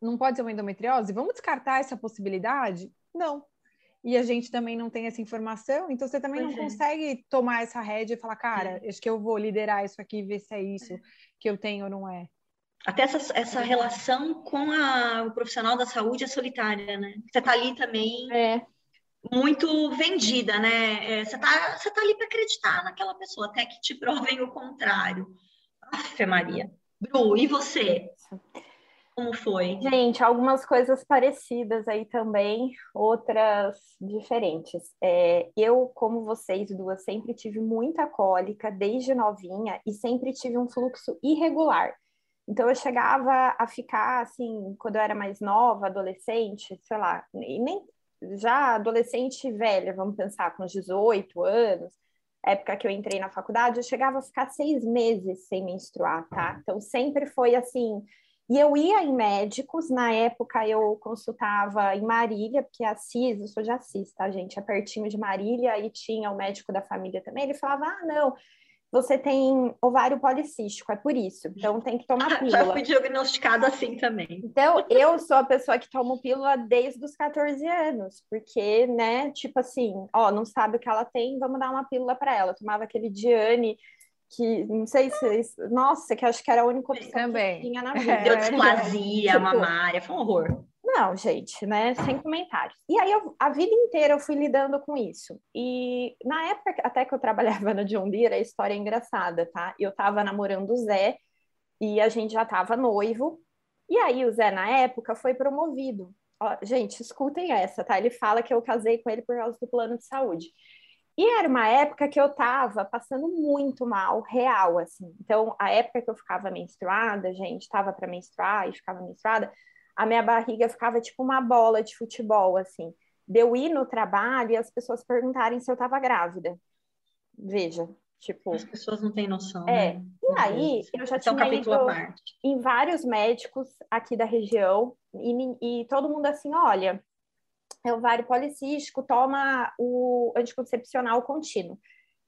não pode ser uma endometriose? Vamos descartar essa possibilidade? Não, e a gente também não tem essa informação, então você também pois não é. consegue tomar essa rédea e falar, cara, é. acho que eu vou liderar isso aqui e ver se é isso que eu tenho ou não é. Até essa, essa relação com a, o profissional da saúde é solitária, né? Você está ali também é. muito vendida, né? É, você está você tá ali para acreditar naquela pessoa, até que te provem o contrário. Afe Maria. Bru, e você? Como foi? Gente, algumas coisas parecidas aí também, outras diferentes. É, eu, como vocês duas, sempre tive muita cólica desde novinha e sempre tive um fluxo irregular. Então eu chegava a ficar assim, quando eu era mais nova, adolescente, sei lá, e nem já adolescente velha, vamos pensar, com 18 anos, época que eu entrei na faculdade, eu chegava a ficar seis meses sem menstruar, tá? Então sempre foi assim, e eu ia em médicos, na época eu consultava em Marília, porque a CIS, eu sou de Assis, tá, gente? É pertinho de Marília, e tinha o médico da família também. Ele falava: ah, não, você tem ovário policístico, é por isso. Então tem que tomar pílula. Já fui diagnosticada assim também. Então, eu sou a pessoa que toma pílula desde os 14 anos, porque, né, tipo assim, ó, não sabe o que ela tem, vamos dar uma pílula para ela. Eu tomava aquele Diane que não sei se. Nossa, que acho que era a única opção Também. que tinha na vida. Deu displasia tipo, mamária, foi um horror. Não, gente, né? Sem comentários. E aí, eu, a vida inteira eu fui lidando com isso. E na época, até que eu trabalhava na John Deere, a história é engraçada, tá? Eu tava namorando o Zé e a gente já tava noivo. E aí, o Zé, na época, foi promovido. Ó, gente, escutem essa, tá? Ele fala que eu casei com ele por causa do plano de saúde. E era uma época que eu tava passando muito mal, real, assim. Então, a época que eu ficava menstruada, gente, tava para menstruar e ficava menstruada, a minha barriga ficava tipo uma bola de futebol, assim. De eu ir no trabalho e as pessoas perguntarem se eu tava grávida. Veja, tipo... As pessoas não têm noção, É. Né? E aí, eu já tinha um ido em vários médicos aqui da região e, e todo mundo assim, olha, é ovário policístico, toma o anticoncepcional contínuo.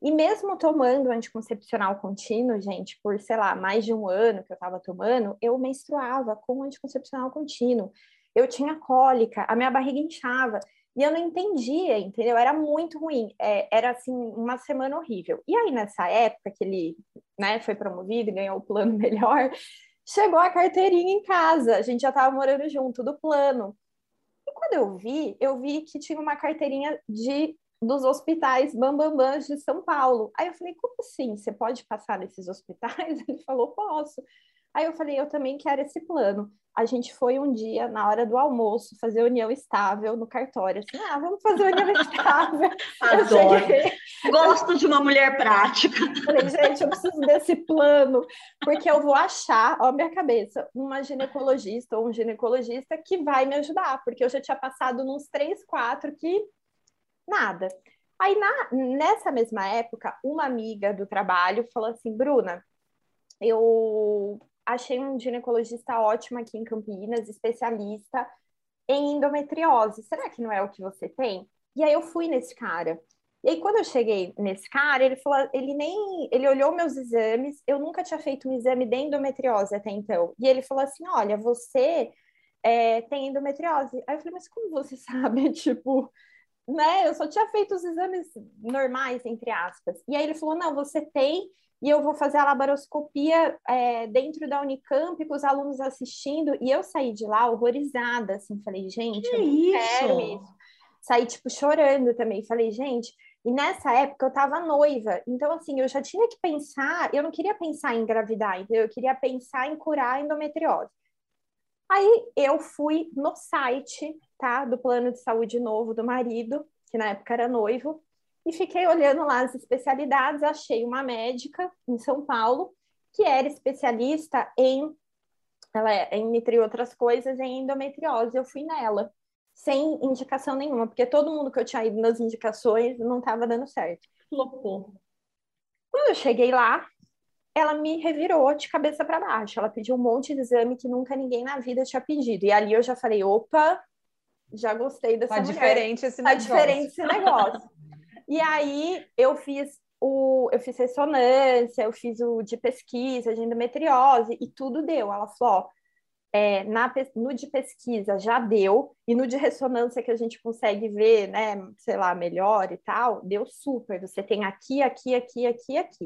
E mesmo tomando anticoncepcional contínuo, gente, por, sei lá, mais de um ano que eu estava tomando, eu menstruava com anticoncepcional contínuo. Eu tinha cólica, a minha barriga inchava. E eu não entendia, entendeu? Era muito ruim. É, era, assim, uma semana horrível. E aí, nessa época que ele né, foi promovido e ganhou o plano melhor, chegou a carteirinha em casa. A gente já estava morando junto do plano. E quando eu vi, eu vi que tinha uma carteirinha de dos hospitais Bambambãs de São Paulo. Aí eu falei, como assim? Você pode passar nesses hospitais? Ele falou, posso. Aí eu falei, eu também quero esse plano. A gente foi um dia, na hora do almoço, fazer união estável no cartório. Assim, ah, vamos fazer união estável. Adoro. Gosto de uma mulher prática. Falei, gente, eu preciso desse plano, porque eu vou achar, ó, minha cabeça, uma ginecologista ou um ginecologista que vai me ajudar, porque eu já tinha passado nos três, quatro que nada. Aí, na, nessa mesma época, uma amiga do trabalho falou assim, Bruna, eu achei um ginecologista ótimo aqui em Campinas, especialista em endometriose. Será que não é o que você tem? E aí eu fui nesse cara. E aí quando eu cheguei nesse cara, ele falou, ele nem, ele olhou meus exames, eu nunca tinha feito um exame de endometriose até então. E ele falou assim, olha, você é, tem endometriose. Aí eu falei, mas como você sabe? tipo, né? Eu só tinha feito os exames normais, entre aspas. E aí ele falou, não, você tem e eu vou fazer a laparoscopia é, dentro da Unicamp, com os alunos assistindo, e eu saí de lá horrorizada, assim, falei, gente, que eu isso? quero isso. saí, tipo, chorando também. Falei, gente, e nessa época eu tava noiva. Então, assim, eu já tinha que pensar, eu não queria pensar em engravidar, entendeu? Eu queria pensar em curar a endometriose. Aí eu fui no site, tá, do plano de saúde novo do marido, que na época era noivo, e fiquei olhando lá as especialidades, achei uma médica em São Paulo que era especialista em, ela é, entre outras coisas, em endometriose. Eu fui nela, sem indicação nenhuma, porque todo mundo que eu tinha ido nas indicações não estava dando certo. Flopou. Quando eu cheguei lá, ela me revirou de cabeça para baixo. Ela pediu um monte de exame que nunca ninguém na vida tinha pedido. E ali eu já falei, opa, já gostei dessa tá mulher. diferente esse tá negócio. Tá diferente esse negócio. E aí eu fiz o, eu fiz ressonância, eu fiz o de pesquisa, de endometriose, e tudo deu. Ela falou, ó, é, na, no de pesquisa já deu, e no de ressonância que a gente consegue ver, né, sei lá, melhor e tal, deu super. Você tem aqui, aqui, aqui, aqui, aqui.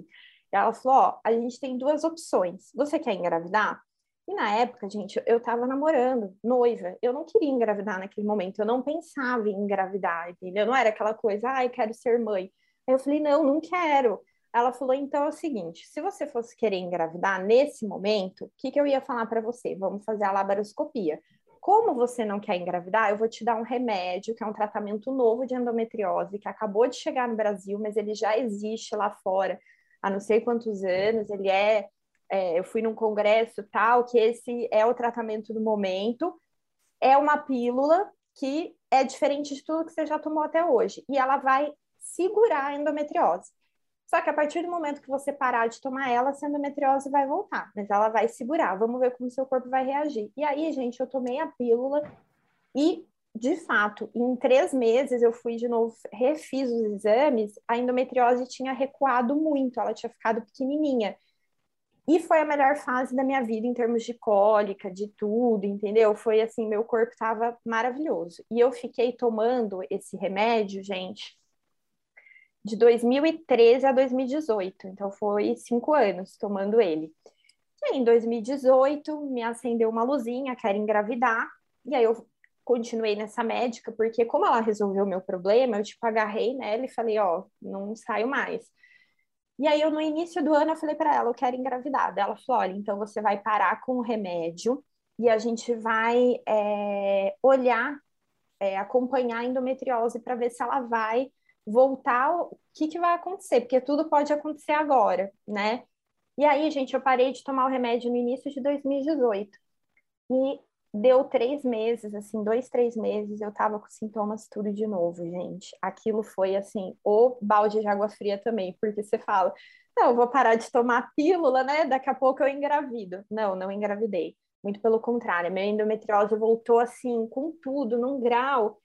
E ela falou, ó, a gente tem duas opções. Você quer engravidar? E na época, gente, eu tava namorando, noiva. Eu não queria engravidar naquele momento. Eu não pensava em engravidar, entendeu? Não era aquela coisa, ai, quero ser mãe. Aí eu falei, não, não quero. Ela falou, então é o seguinte, se você fosse querer engravidar nesse momento, o que, que eu ia falar para você? Vamos fazer a laparoscopia. Como você não quer engravidar, eu vou te dar um remédio, que é um tratamento novo de endometriose, que acabou de chegar no Brasil, mas ele já existe lá fora há não sei quantos anos, ele é, é eu fui num congresso tal, que esse é o tratamento do momento, é uma pílula que é diferente de tudo que você já tomou até hoje, e ela vai segurar a endometriose. Só que a partir do momento que você parar de tomar ela, a endometriose vai voltar, mas ela vai segurar. Vamos ver como seu corpo vai reagir. E aí, gente, eu tomei a pílula e, de fato, em três meses eu fui de novo, refiz os exames, a endometriose tinha recuado muito, ela tinha ficado pequenininha. E foi a melhor fase da minha vida em termos de cólica, de tudo, entendeu? Foi assim, meu corpo estava maravilhoso. E eu fiquei tomando esse remédio, gente, de 2013 a 2018, então foi cinco anos tomando ele. E aí, em 2018, me acendeu uma luzinha, quero engravidar, e aí eu continuei nessa médica, porque como ela resolveu o meu problema, eu, tipo, agarrei nela e falei, ó, não saio mais. E aí, eu, no início do ano, eu falei para ela, eu quero engravidar. Ela falou, olha, então você vai parar com o remédio e a gente vai é, olhar, é, acompanhar a endometriose para ver se ela vai voltar, o que, que vai acontecer? Porque tudo pode acontecer agora, né? E aí, gente, eu parei de tomar o remédio no início de 2018. E deu três meses, assim, dois, três meses, eu tava com sintomas tudo de novo, gente. Aquilo foi, assim, o balde de água fria também, porque você fala, não, eu vou parar de tomar pílula, né? Daqui a pouco eu engravido. Não, não engravidei. Muito pelo contrário, minha endometriose voltou, assim, com tudo, num grau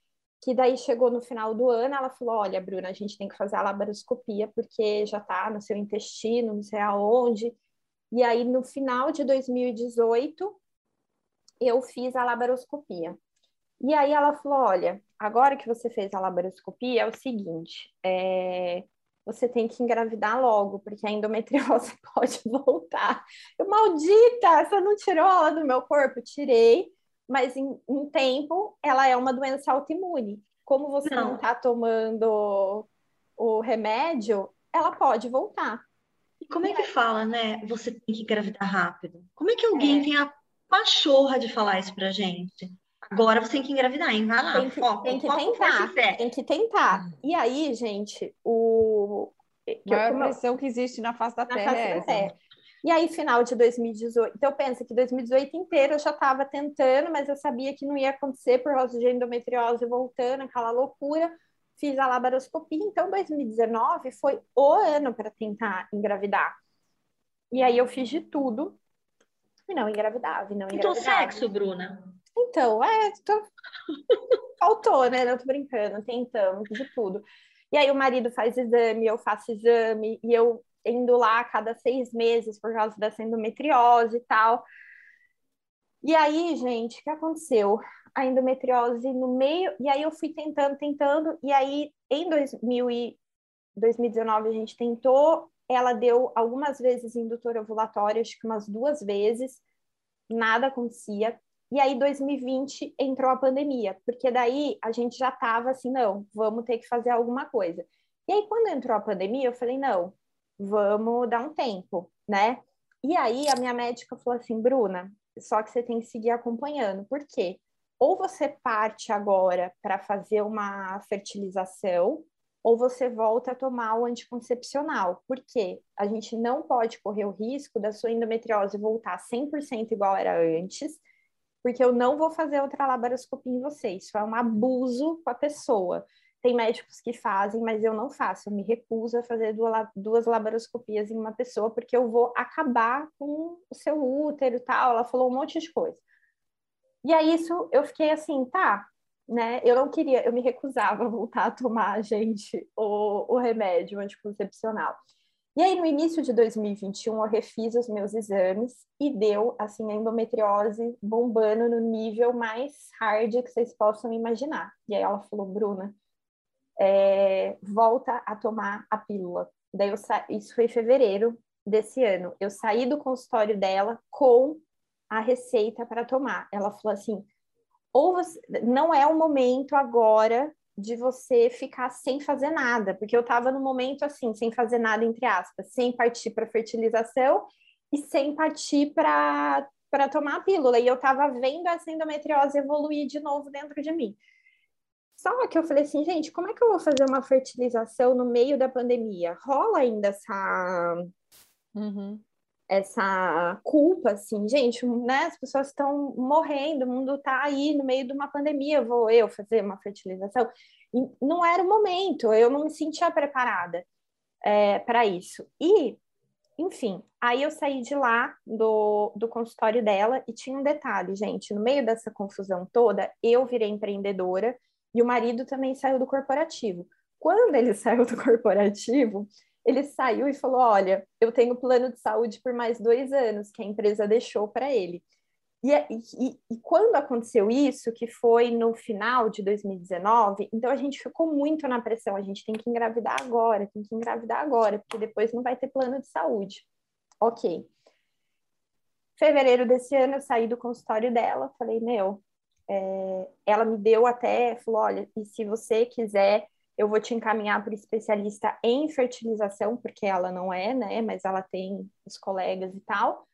que daí chegou no final do ano, ela falou: Olha, Bruna, a gente tem que fazer a laparoscopia porque já tá no seu intestino, não sei aonde. E aí, no final de 2018, eu fiz a laparoscopia. E aí ela falou: Olha, agora que você fez a laparoscopia, é o seguinte, é, você tem que engravidar logo, porque a endometriose pode voltar. Eu, maldita, você não tirou ela do meu corpo? Tirei mas em um tempo ela é uma doença autoimune. Como você não está tomando o remédio, ela pode voltar. E como é que fala, né? Você tem que engravidar rápido. Como é que alguém é. tem a pachorra de falar isso pra gente? Agora você tem que engravidar, hein? Vai lá, tem que, foco, tem que foco, tentar. Tem que tentar. E aí, gente, o. A maior pressão que existe na face da na Terra face é essa. Terra. E aí, final de 2018. Então, pensa que 2018 inteiro eu já estava tentando, mas eu sabia que não ia acontecer por causa de endometriose voltando, aquela loucura. Fiz a laparoscopia. Então, 2019 foi o ano para tentar engravidar. E aí, eu fiz de tudo e não engravidava. E não então, engravidava. Então, sexo, Bruna? Então, é. Tô... Faltou, né? Não tô brincando, tentamos de tudo. E aí, o marido faz exame, eu faço exame, e eu indo lá a cada seis meses por causa dessa endometriose e tal. E aí, gente, o que aconteceu? A endometriose no meio, e aí eu fui tentando, tentando, e aí em 2000 e 2019 a gente tentou, ela deu algumas vezes indutor ovulatório, acho que umas duas vezes, nada acontecia. E aí, 2020, entrou a pandemia, porque daí a gente já estava assim, não, vamos ter que fazer alguma coisa. E aí, quando entrou a pandemia, eu falei, não, vamos dar um tempo, né? E aí, a minha médica falou assim, Bruna, só que você tem que seguir acompanhando. Por quê? Ou você parte agora para fazer uma fertilização, ou você volta a tomar o anticoncepcional. Por quê? A gente não pode correr o risco da sua endometriose voltar 100% igual era antes, porque eu não vou fazer outra laparoscopia em você. Isso é um abuso com a pessoa. Tem médicos que fazem, mas eu não faço. Eu me recuso a fazer duas laparoscopias em uma pessoa, porque eu vou acabar com o seu útero e tal. Ela falou um monte de coisa. E aí isso eu fiquei assim, tá, né? Eu não queria, eu me recusava a voltar a tomar, gente, o, o remédio anticoncepcional. E aí, no início de 2021, eu refiz os meus exames e deu, assim, a endometriose bombando no nível mais hard que vocês possam imaginar. E aí ela falou, Bruna, é, volta a tomar a pílula. Daí sa... isso foi em fevereiro desse ano. Eu saí do consultório dela com a receita para tomar. Ela falou assim: ou você... não é o momento agora de você ficar sem fazer nada, porque eu estava no momento assim, sem fazer nada, entre aspas, sem partir para fertilização e sem partir para para tomar a pílula, e eu estava vendo essa endometriose evoluir de novo dentro de mim. Só que eu falei assim, gente, como é que eu vou fazer uma fertilização no meio da pandemia? Rola ainda essa, uhum. Essa culpa, assim, gente, né? As pessoas estão morrendo, o mundo está aí no meio de uma pandemia, vou eu fazer uma fertilização? não era o momento, eu não me sentia preparada é, para isso. E, enfim, aí eu saí de lá do, do consultório dela e tinha um detalhe, gente, no meio dessa confusão toda, eu virei empreendedora e o marido também saiu do corporativo. Quando ele saiu do corporativo, ele saiu e falou: Olha, eu tenho plano de saúde por mais dois anos que a empresa deixou para ele. É, e, e, e, quando aconteceu isso, que foi no final de 2019, então a gente ficou muito na pressão, a gente tem que engravidar agora, tem que engravidar agora, porque depois não vai ter plano de saúde. Ok. Fevereiro desse ano eu saí do consultório dela, falei, meu, é... ela me deu até, falou, olha, e se você quiser, eu vou te encaminhar para especialista em fertilização, porque ela não é, né, mas ela tem os colegas e tal,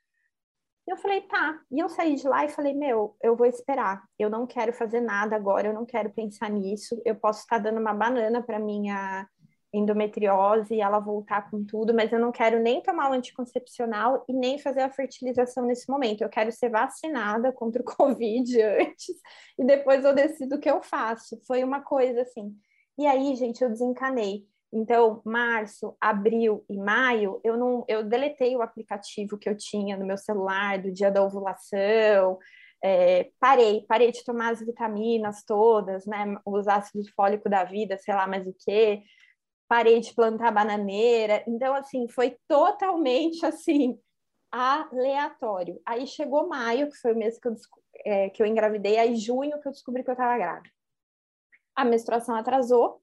e eu falei, tá. E eu saí de lá e falei, meu, eu vou esperar. Eu não quero fazer nada agora, eu não quero pensar nisso. Eu posso estar dando uma banana para minha endometriose e ela voltar com tudo, mas eu não quero nem tomar o anticoncepcional e nem fazer a fertilização nesse momento. Eu quero ser vacinada contra o Covid antes e depois eu decido o que eu faço. Foi uma coisa assim. E aí, gente, eu desencanei. Então, março, abril e maio, eu não, eu deletei o aplicativo que eu tinha no meu celular do dia da ovulação, é, parei, parei de tomar as vitaminas todas, né, os ácidos fólicos da vida, sei lá mais o que, parei de plantar bananeira, então, assim, foi totalmente, assim, aleatório. Aí chegou maio, que foi o mês que eu, é, que eu engravidei, aí junho que eu descobri que eu estava grávida. A menstruação atrasou,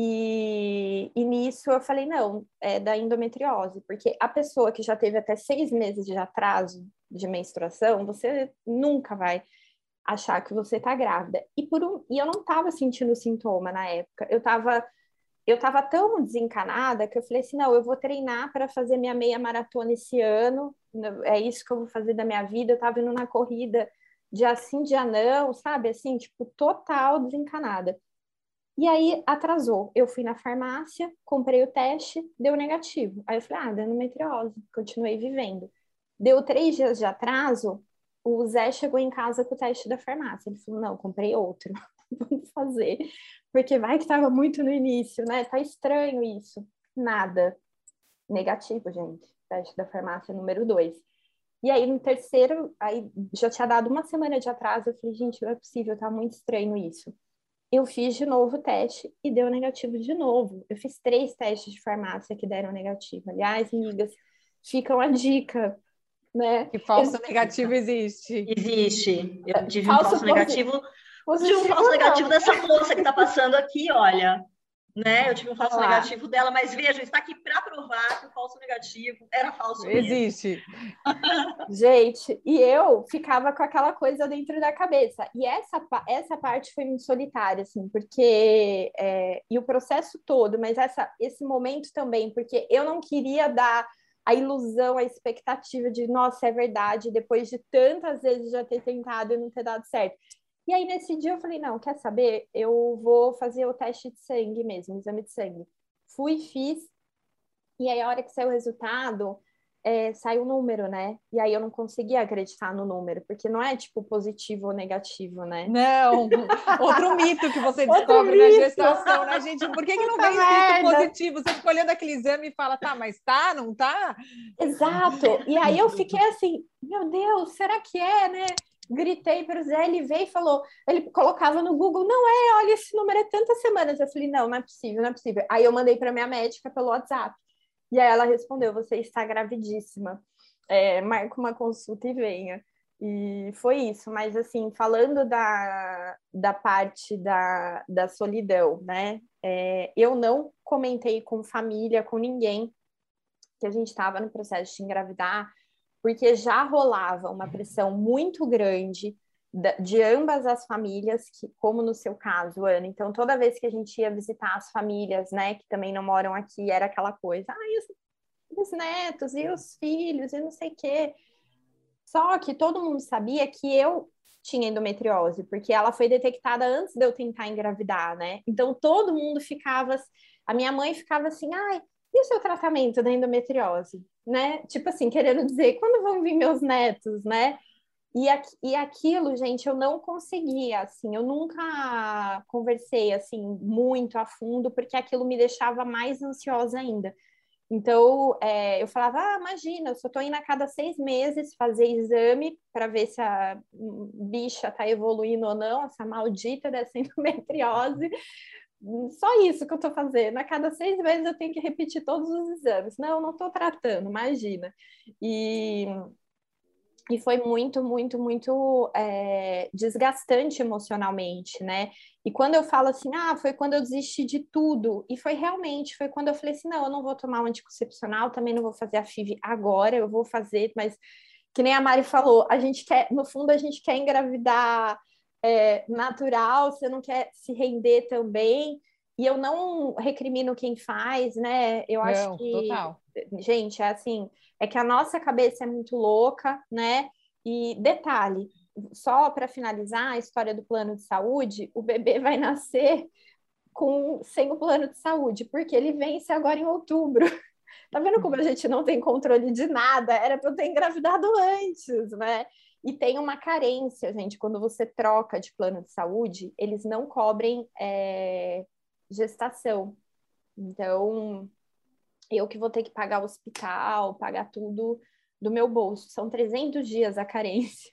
e, e, nisso eu falei, não, é da endometriose, porque a pessoa que já teve até seis meses de atraso de menstruação, você nunca vai achar que você está grávida. E, por um, e eu não estava sentindo sintoma na época, eu estava eu tava tão desencanada que eu falei assim, não, eu vou treinar para fazer minha meia maratona esse ano, é isso que eu vou fazer da minha vida, eu estava indo na corrida de assim, dia não, sabe, assim, tipo, total desencanada. E aí atrasou. Eu fui na farmácia, comprei o teste, deu negativo. Aí eu falei, ah, endometriose. Continuei vivendo. Deu três dias de atraso, o Zé chegou em casa com o teste da farmácia. Ele falou, não, comprei outro. Vamos fazer. Porque vai que estava muito no início, né? Tá estranho isso. Nada. Negativo, gente. Teste da farmácia número dois. E aí, no terceiro, aí já tinha dado uma semana de atraso. Eu falei, gente, não é possível, tá muito estranho isso eu fiz de novo o teste e deu negativo de novo. Eu fiz três testes de farmácia que deram negativo. Aliás, amigas, fica uma dica, né? Que falso eu... negativo existe. Existe. Eu tive falso um falso negativo. Positivo, tive um falso não. negativo dessa moça que está passando aqui, olha. Né? Eu tive um falso Olá. negativo dela, mas veja, está aqui para provar que o falso negativo era falso. Existe. Gente, e eu ficava com aquela coisa dentro da cabeça. E essa, essa parte foi muito solitária, assim, porque. É, e o processo todo, mas essa, esse momento também, porque eu não queria dar a ilusão, a expectativa de, nossa, é verdade, depois de tantas vezes já ter tentado e não ter dado certo. E aí, nesse dia, eu falei: não, quer saber? Eu vou fazer o teste de sangue mesmo, o exame de sangue. Fui, fiz. E aí, a hora que saiu o resultado, é, saiu o número, né? E aí eu não conseguia acreditar no número, porque não é tipo positivo ou negativo, né? Não, outro mito que você descobre na gestação, né, gente? Por que, que não vem escrito positivo? Você fica olhando aquele exame e fala, tá, mas tá, não tá? Exato. E aí eu fiquei assim, meu Deus, será que é, né? Gritei para o Zé, ele veio e falou, ele colocava no Google, não é, olha, esse número é tantas semanas. Eu falei, não, não é possível, não é possível. Aí eu mandei para minha médica pelo WhatsApp. E aí ela respondeu, você está gravidíssima. É, marca uma consulta e venha. E foi isso, mas assim, falando da, da parte da, da solidão, né? É, eu não comentei com família, com ninguém, que a gente estava no processo de engravidar, porque já rolava uma pressão muito grande de ambas as famílias, que, como no seu caso, Ana. Então, toda vez que a gente ia visitar as famílias, né, que também não moram aqui, era aquela coisa, ah, e os, os netos, e os filhos, e não sei o quê. Só que todo mundo sabia que eu tinha endometriose, porque ela foi detectada antes de eu tentar engravidar, né? Então, todo mundo ficava, a minha mãe ficava assim, ai, e o seu tratamento da endometriose? Né? Tipo assim, querendo dizer, quando vão vir meus netos, né? E, e aquilo, gente, eu não conseguia, assim, eu nunca conversei, assim, muito a fundo, porque aquilo me deixava mais ansiosa ainda. Então, é, eu falava, ah, imagina, eu só estou indo a cada seis meses fazer exame para ver se a bicha está evoluindo ou não, essa maldita dessa endometriose, só isso que eu estou fazendo. A cada seis meses eu tenho que repetir todos os exames. Não, não estou tratando, imagina. E, e foi muito, muito, muito é, desgastante emocionalmente, né? E quando eu falo assim, ah, foi quando eu desisti de tudo, e foi realmente, foi quando eu falei assim, não, eu não vou tomar um anticoncepcional, também não vou fazer a FIV agora, eu vou fazer, mas que nem a Mari falou, a gente quer, no fundo, a gente quer engravidar é, natural, você não quer se render também. E eu não recrimino quem faz, né? Eu não, acho que. Total. Gente, é assim, é que a nossa cabeça é muito louca, né? E detalhe, só para finalizar a história do plano de saúde, o bebê vai nascer com sem o plano de saúde, porque ele vence agora em outubro. Tá vendo como a gente não tem controle de nada? Era para eu ter engravidado antes, né? E tem uma carência, gente, quando você troca de plano de saúde, eles não cobrem é, gestação. Então, eu que vou ter que pagar o hospital, pagar tudo do meu bolso. São 300 dias a carência.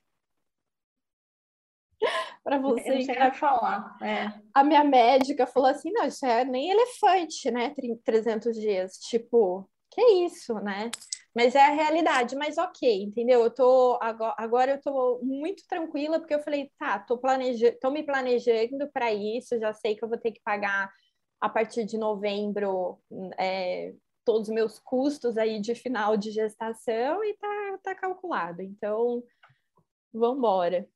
para você vai falar. É. A minha médica falou assim: não, isso é nem elefante, né? 300 dias. Tipo, que isso, né? Mas é a realidade, mas ok, entendeu? Eu tô agora, agora eu tô muito tranquila porque eu falei, tá, tô planejando, tô me planejando para isso, já sei que eu vou ter que pagar a partir de novembro é, todos os meus custos aí de final de gestação e tá, tá calculado. Então, vamos embora.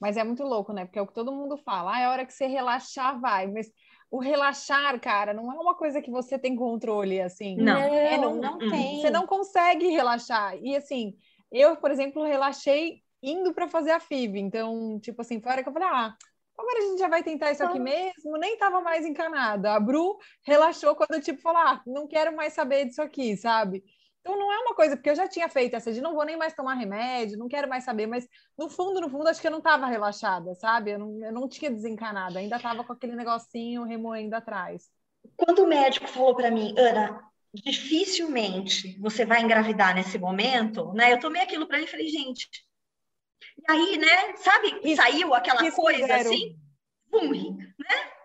Mas é muito louco, né? Porque é o que todo mundo fala, ah, é hora que você relaxar, vai. Mas o relaxar, cara, não é uma coisa que você tem controle, assim. Não, é, não, não hum. tem. Você não consegue relaxar. E assim, eu, por exemplo, relaxei indo para fazer a FIV. Então, tipo assim, foi a hora que eu falei, ah, agora a gente já vai tentar isso aqui mesmo, nem tava mais encanada. A Bru relaxou quando eu, tipo, falar, ah, não quero mais saber disso aqui, sabe? Então não é uma coisa, porque eu já tinha feito essa de não vou nem mais tomar remédio, não quero mais saber, mas no fundo, no fundo, acho que eu não estava relaxada, sabe? Eu não, eu não tinha desencanado, ainda estava com aquele negocinho remoendo atrás. Quando o médico falou para mim, Ana, dificilmente você vai engravidar nesse momento, né? Eu tomei aquilo para ele e falei, gente. E aí, né? Sabe? Isso, saiu aquela coisa assim, bum, né?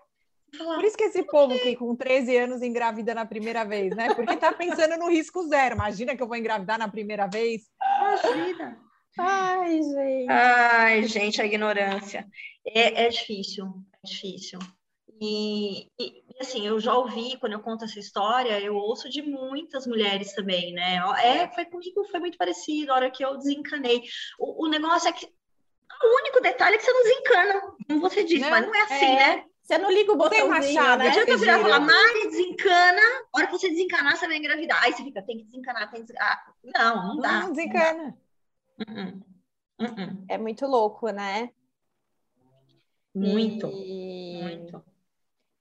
Por isso que esse povo que com 13 anos engravida na primeira vez, né? Porque tá pensando no risco zero. Imagina que eu vou engravidar na primeira vez. Imagina. Ai, gente. Ai, gente, a ignorância. É, é difícil, é difícil. E, e, assim, eu já ouvi, quando eu conto essa história, eu ouço de muitas mulheres também, né? É, foi comigo, foi muito parecido, a hora que eu desencanei. O, o negócio é que o único detalhe é que você não desencana, como você disse, não, mas não é assim, é. né? Você não liga o botãozinho, tem uma chave, né? Adianta virar e falar, Mari, desencana. A hora que você desencanar, você vai engravidar. Aí você fica, tem que desencanar, tem que desencanar. Ah, não, não dá. Não desencana. Não dá. Uh -uh. Uh é muito louco, né? Muito, e... muito.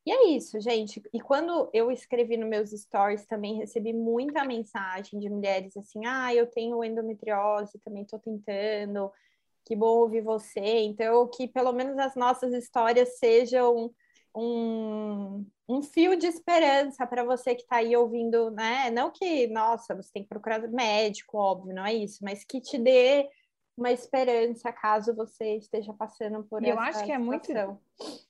E é isso, gente. E quando eu escrevi nos meus stories, também recebi muita mensagem de mulheres assim: ah, eu tenho endometriose, também estou tentando. Que bom ouvir você. Então, que pelo menos as nossas histórias sejam um, um fio de esperança para você que está aí ouvindo, né? Não que, nossa, você tem que procurar médico, óbvio, não é isso, mas que te dê uma esperança caso você esteja passando por Eu acho que é muito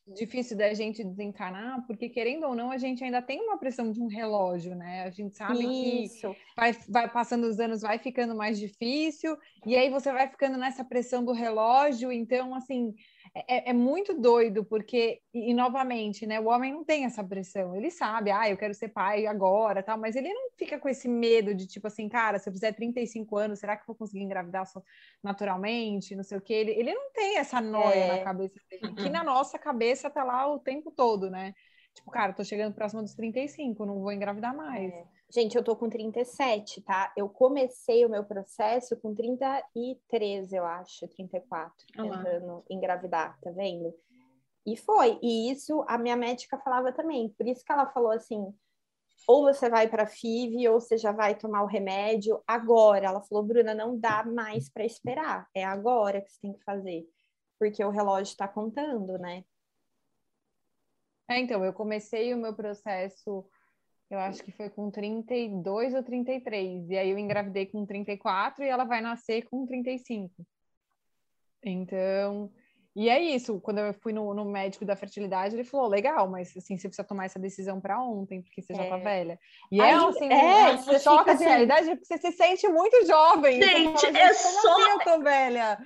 difícil da gente desencanar, porque querendo ou não, a gente ainda tem uma pressão de um relógio, né? A gente sabe Isso. que vai, vai passando os anos, vai ficando mais difícil, e aí você vai ficando nessa pressão do relógio, então, assim, é, é, é, muito doido, porque, e, novamente, né, o homem não tem essa pressão. Ele sabe, ah, eu quero ser pai agora, tal, mas ele não fica com esse medo de, tipo assim, cara, se eu fizer 35 anos, será que eu vou conseguir engravidar só naturalmente? Não sei o quê. Ele, ele não tem essa noia é. na cabeça dele, que na nossa cabeça tá lá o tempo todo, né? Tipo, cara, tô chegando próximo dos 35, não vou engravidar mais. É. Gente, eu tô com 37, tá? Eu comecei o meu processo com 33, eu acho, 34, tentando engravidar, tá vendo? E foi. E isso a minha médica falava também. Por isso que ela falou assim: ou você vai para FIV, ou você já vai tomar o remédio agora. Ela falou, Bruna, não dá mais para esperar. É agora que você tem que fazer. Porque o relógio está contando, né? É, então, eu comecei o meu processo eu acho que foi com 32 ou 33. E aí eu engravidei com 34 e ela vai nascer com 35. Então, e é isso, quando eu fui no, no, médico da fertilidade, ele falou, legal, mas assim, você precisa tomar essa decisão para ontem, porque você é. já tá é. velha. E é assim, é, você choca assim, de realidade, porque você se sente muito jovem. Gente, fala, é só... Assim eu tô velha?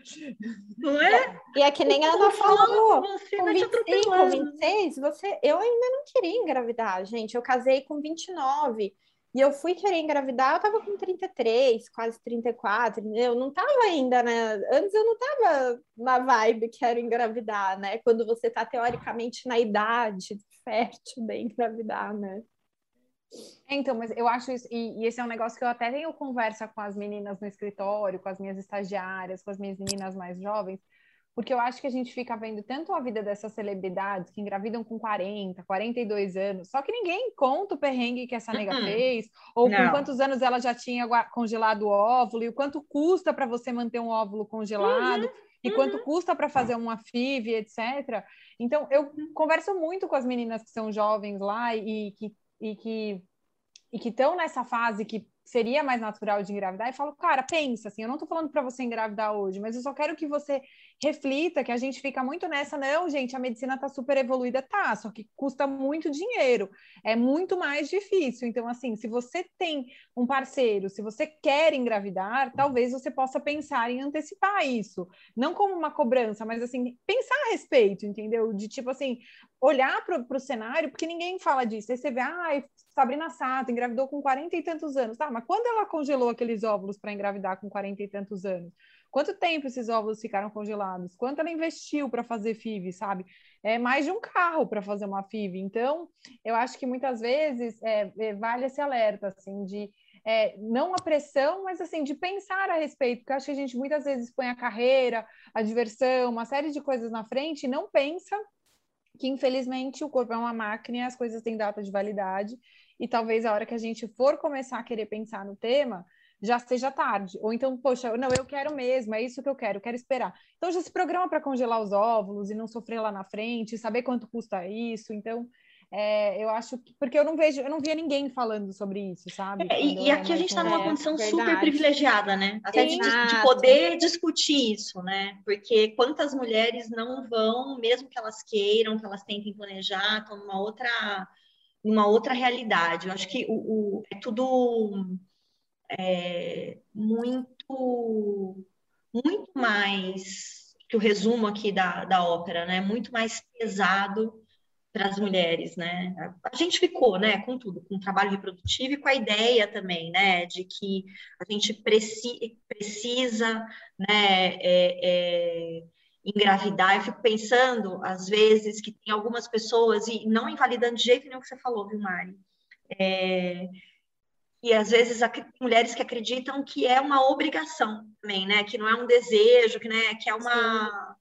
Não é? E é que nem a Ana falou, você com 25, 26, você... eu ainda não queria engravidar, gente, eu casei com 29, e eu fui querer engravidar, eu tava com 33, quase 34, eu não tava ainda, né? Antes eu não tava na vibe quero engravidar, né? Quando você tá teoricamente na idade fértil de engravidar, né? Então, mas eu acho isso, e, e, esse é um negócio que eu até tenho conversa com as meninas no escritório, com as minhas estagiárias, com as minhas meninas mais jovens, porque eu acho que a gente fica vendo tanto a vida dessas celebridades que engravidam com 40, 42 anos, só que ninguém conta o perrengue que essa nega uh -uh. fez, ou Não. com quantos anos ela já tinha congelado o óvulo, e o quanto custa para você manter um óvulo congelado, uhum. e quanto uhum. custa para fazer uma FIV, etc. Então, eu converso muito com as meninas que são jovens lá e que e que e que estão nessa fase que seria mais natural de engravidar e falo, cara, pensa assim, eu não tô falando para você engravidar hoje, mas eu só quero que você reflita que a gente fica muito nessa, não, gente, a medicina tá super evoluída, tá, só que custa muito dinheiro, é muito mais difícil. Então, assim, se você tem um parceiro, se você quer engravidar, talvez você possa pensar em antecipar isso, não como uma cobrança, mas assim, pensar a respeito, entendeu? De tipo assim, olhar para o cenário, porque ninguém fala disso. Aí você vê, ah, Sabrina Sato engravidou com 40 e tantos anos. Tá, mas quando ela congelou aqueles óvulos para engravidar com 40 e tantos anos? Quanto tempo esses óvulos ficaram congelados? Quanto ela investiu para fazer FIV, sabe? É mais de um carro para fazer uma FIV. Então, eu acho que muitas vezes é, é, vale esse alerta, assim, de é, não a pressão, mas assim, de pensar a respeito, porque acho que a gente muitas vezes põe a carreira, a diversão, uma série de coisas na frente e não pensa que infelizmente o corpo é uma máquina e as coisas têm data de validade, e talvez a hora que a gente for começar a querer pensar no tema, já seja tarde. Ou então, poxa, não, eu quero mesmo, é isso que eu quero, eu quero esperar. Então já se programa para congelar os óvulos e não sofrer lá na frente, saber quanto custa isso. Então, é, eu acho que porque eu não vejo, eu não via ninguém falando sobre isso, sabe? É, e, e aqui a gente está numa condição super privilegiada, né? Até de, de, poder discutir isso, né? Porque quantas mulheres não vão, mesmo que elas queiram, que elas tentem planejar, estão numa outra, numa outra realidade. Eu acho que o, o é tudo é, muito, muito mais que o resumo aqui da, da ópera, né? Muito mais pesado para as mulheres, né? A gente ficou, né, com tudo, com o trabalho reprodutivo e com a ideia também, né, de que a gente preci precisa, né, é, é, engravidar. Eu fico pensando, às vezes, que tem algumas pessoas, e não invalidando de jeito nenhum o que você falou, viu, Mari? É, e às vezes mulheres que acreditam que é uma obrigação também, né? Que não é um desejo, que, né, que é uma. Sim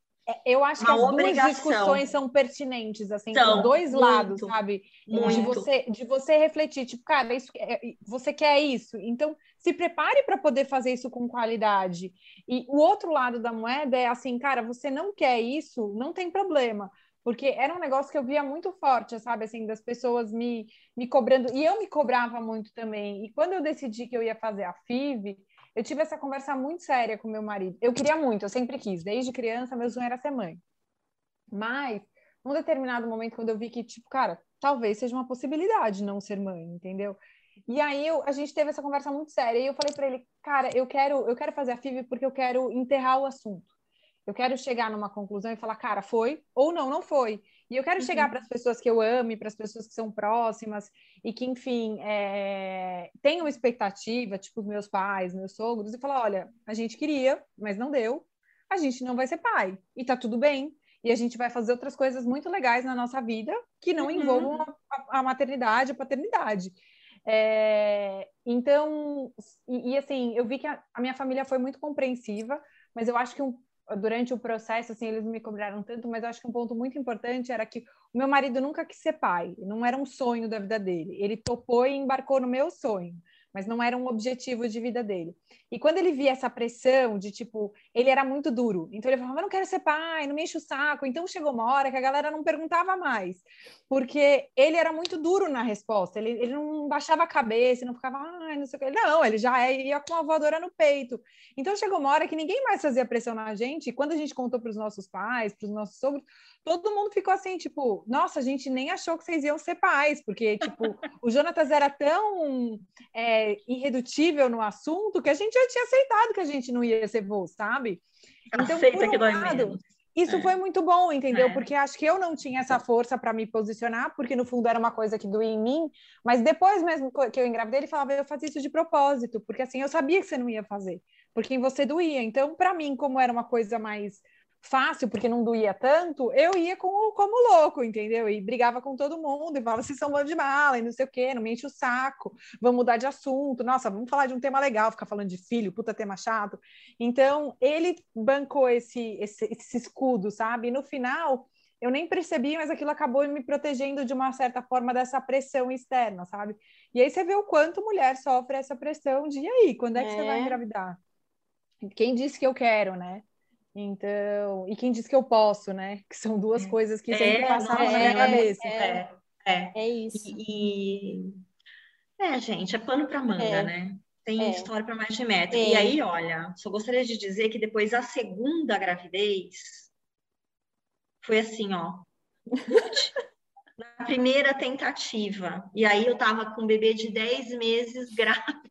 eu acho que as obrigação. duas discussões são pertinentes, assim, são, dois muito, lados, sabe? Muito. De você, de você refletir, tipo, cara, isso, é, você quer isso, então se prepare para poder fazer isso com qualidade. E o outro lado da moeda é assim, cara, você não quer isso, não tem problema. Porque era um negócio que eu via muito forte, sabe? Assim, das pessoas me, me cobrando. E eu me cobrava muito também. E quando eu decidi que eu ia fazer a FIV, eu tive essa conversa muito séria com meu marido. Eu queria muito, eu sempre quis. Desde criança, meu sonho era ser mãe. Mas, num determinado momento, quando eu vi que, tipo, cara, talvez seja uma possibilidade não ser mãe, entendeu? E aí eu, a gente teve essa conversa muito séria e eu falei para ele, cara, eu quero, eu quero fazer a FIV porque eu quero enterrar o assunto. Eu quero chegar numa conclusão e falar, cara, foi ou não, não foi. E eu quero uhum. chegar para as pessoas que eu amo, para as pessoas que são próximas e que, enfim, é... tenham expectativa, tipo os meus pais, meus sogros, e falar: olha, a gente queria, mas não deu, a gente não vai ser pai, e tá tudo bem. E a gente vai fazer outras coisas muito legais na nossa vida que não uhum. envolvam a, a maternidade, a paternidade. É, então, e, e, assim, eu vi que a, a, minha família foi muito compreensiva, mas eu acho que um, durante o processo, assim, eles me cobraram tanto, mas eu acho que um ponto muito importante era que o meu marido nunca quis ser pai, não era um sonho da vida dele. Ele topou e embarcou no meu sonho mas não era um objetivo de vida dele. E quando ele via essa pressão de tipo, ele era muito duro, então ele falava, não quero ser pai, não me enche o saco. Então chegou uma hora que a galera não perguntava mais, porque ele era muito duro na resposta, ele, ele não baixava a cabeça, não ficava, ai, não sei o que. Não, ele já ia com a voadora no peito. Então chegou uma hora que ninguém mais fazia pressão na gente, e quando a gente contou para os nossos pais, para os nossos sogros, todo mundo ficou assim, tipo, nossa, a gente nem achou que vocês iam ser pais, porque, tipo, o Jonatas era tão é, irredutível no assunto que a gente já tinha aceitado que a gente não ia ser vô, sabe? Então, Aceita por um que dói lado, isso é. foi muito bom, entendeu? É. Porque acho que eu não tinha essa força para me posicionar, porque no fundo era uma coisa que doía em mim, mas depois mesmo que eu engravidei, ele falava, eu fazia isso de propósito, porque assim, eu sabia que você não ia fazer, porque em você doía. Então, para mim, como era uma coisa mais fácil, porque não doía tanto, eu ia com, como louco, entendeu? E brigava com todo mundo, e falava, vocês são bando de mala, e não sei o quê, não me enche o saco, vamos mudar de assunto, nossa, vamos falar de um tema legal, ficar falando de filho, puta tema chato. Então, ele bancou esse, esse, esse escudo, sabe? E no final, eu nem percebi, mas aquilo acabou me protegendo de uma certa forma dessa pressão externa, sabe? E aí você vê o quanto mulher sofre essa pressão de, e aí, quando é que é. você vai é. engravidar? Quem disse que eu quero, né? Então, e quem diz que eu posso, né? Que são duas é. coisas que sempre é, passaram na minha cabeça. É, é, é isso. E, e, é, gente, é pano para manga, é. né? Tem é. história para mais de metro. E aí, olha, só gostaria de dizer que depois a segunda gravidez foi assim, ó. na primeira tentativa. E aí eu tava com um bebê de 10 meses grávida.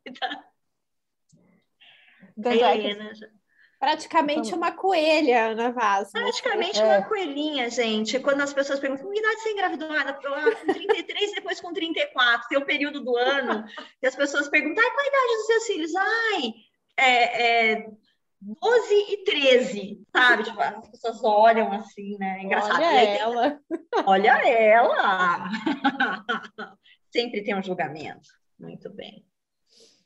Da Helena já Praticamente uma coelha, Ana Vaz. Praticamente é. uma coelhinha, gente. Quando as pessoas perguntam, que idade você engravidou? Ah, com 33 e depois com 34. Tem o período do ano que as pessoas perguntam, ah, qual a idade dos seus filhos? Ai, é, é 12 e 13, sabe? Tipo, as pessoas olham assim, né? É engraçado. Olha ela. Olha ela. Sempre tem um julgamento. Muito bem.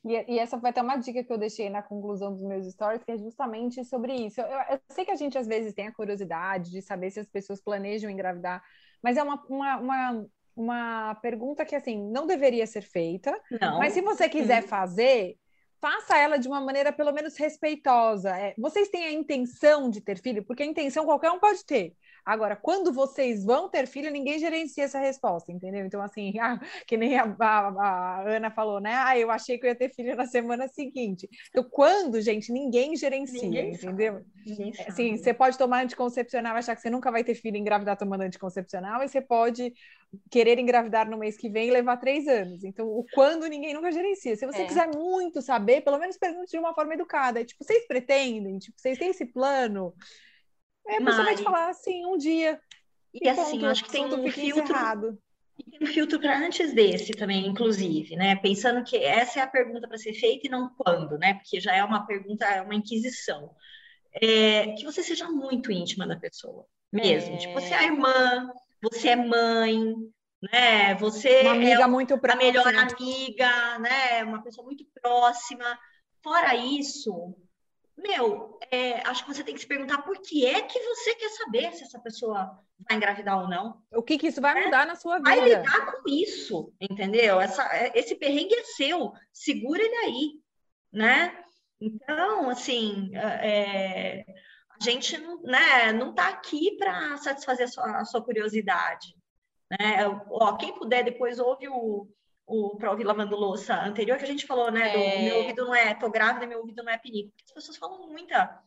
E, e, essa foi até uma dica que eu deixei na conclusão dos meus stories, que é justamente sobre isso. Eu, eu, sei que a gente às vezes tem a curiosidade de saber se as pessoas planejam engravidar, mas é uma, uma, uma, uma pergunta que, assim, não deveria ser feita. Não. Mas se você quiser uhum. fazer, faça ela de uma maneira pelo menos respeitosa. É, vocês têm a intenção de ter filho? Porque a intenção qualquer um pode ter. Agora, quando vocês vão ter filho, ninguém gerencia essa resposta, entendeu? Então, assim, ah, que nem a, a, a, Ana falou, né? Ah, eu achei que eu ia ter filho na semana seguinte. Então, quando, gente, ninguém gerencia, ninguém entendeu? Ninguém assim, você pode tomar anticoncepcional e achar que você nunca vai ter filho e engravidar tomando anticoncepcional, e você pode querer engravidar no mês que vem e levar três anos. Então, o quando ninguém nunca gerencia. Se você é. quiser muito saber, pelo menos pergunte de uma forma educada. É, tipo, vocês pretendem? Tipo, vocês têm esse plano? É, vai te falar assim, um dia. E, e assim, acho que tem um filtro. Encerrado. Tem um filtro para antes desse também, inclusive, né? Pensando que essa é a pergunta para ser feita e não quando, né? Porque já é uma pergunta, é uma inquisição. É, que você seja muito íntima da pessoa, mesmo. É... Tipo, você é irmã, você é mãe, né? Você uma amiga é muito próxima. a melhor amiga, né? Uma pessoa muito próxima. Fora isso, meu, é, acho que você tem que se perguntar por que é que você quer saber se essa pessoa vai engravidar ou não. O que, que isso vai é, mudar na sua vida? Vai lidar com isso, entendeu? Essa, é, esse perrengue é seu, segura ele aí, né? Então, assim, é, a gente não, né, não tá aqui para satisfazer a sua, a sua curiosidade. Né? Ó, quem puder, depois ouve o, o para ouvir lavando louça anterior, que a gente falou, né? Do, é... Meu ouvido não é, tô grávida, meu ouvido não é pinico. As pessoas falam muita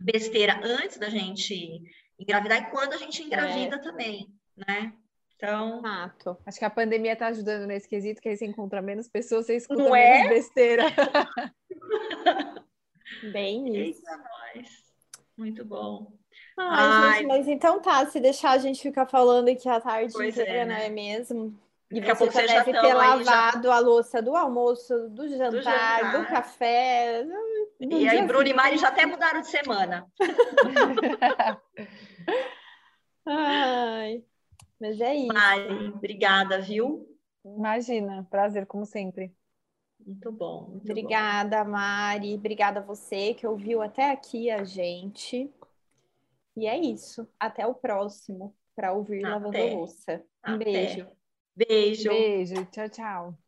besteira antes da gente engravidar e quando a gente engravida é. também, né? Então. Exato. Acho que a pandemia está ajudando nesse quesito, que aí você encontra menos pessoas, você escuta não menos é? besteira. Bem isso. Nós. Muito bom. Ai, Ai, gente, mas então tá, se deixar a gente ficar falando aqui a tarde pois inteira, é, né? não é mesmo? E Daqui você já deve ter lavado já... a louça do almoço, do jantar, do, jantar. do café. Do e aí, Bruno e Mari já até mudaram de semana. Ai, mas é isso. Mari, obrigada, viu? Imagina, prazer, como sempre. Muito bom. Muito obrigada, bom. Mari. Obrigada a você que ouviu até aqui a gente. E é isso. Até o próximo para ouvir até. Lavando Louça. Um até. beijo. Beijo. Beijo. Tchau, tchau.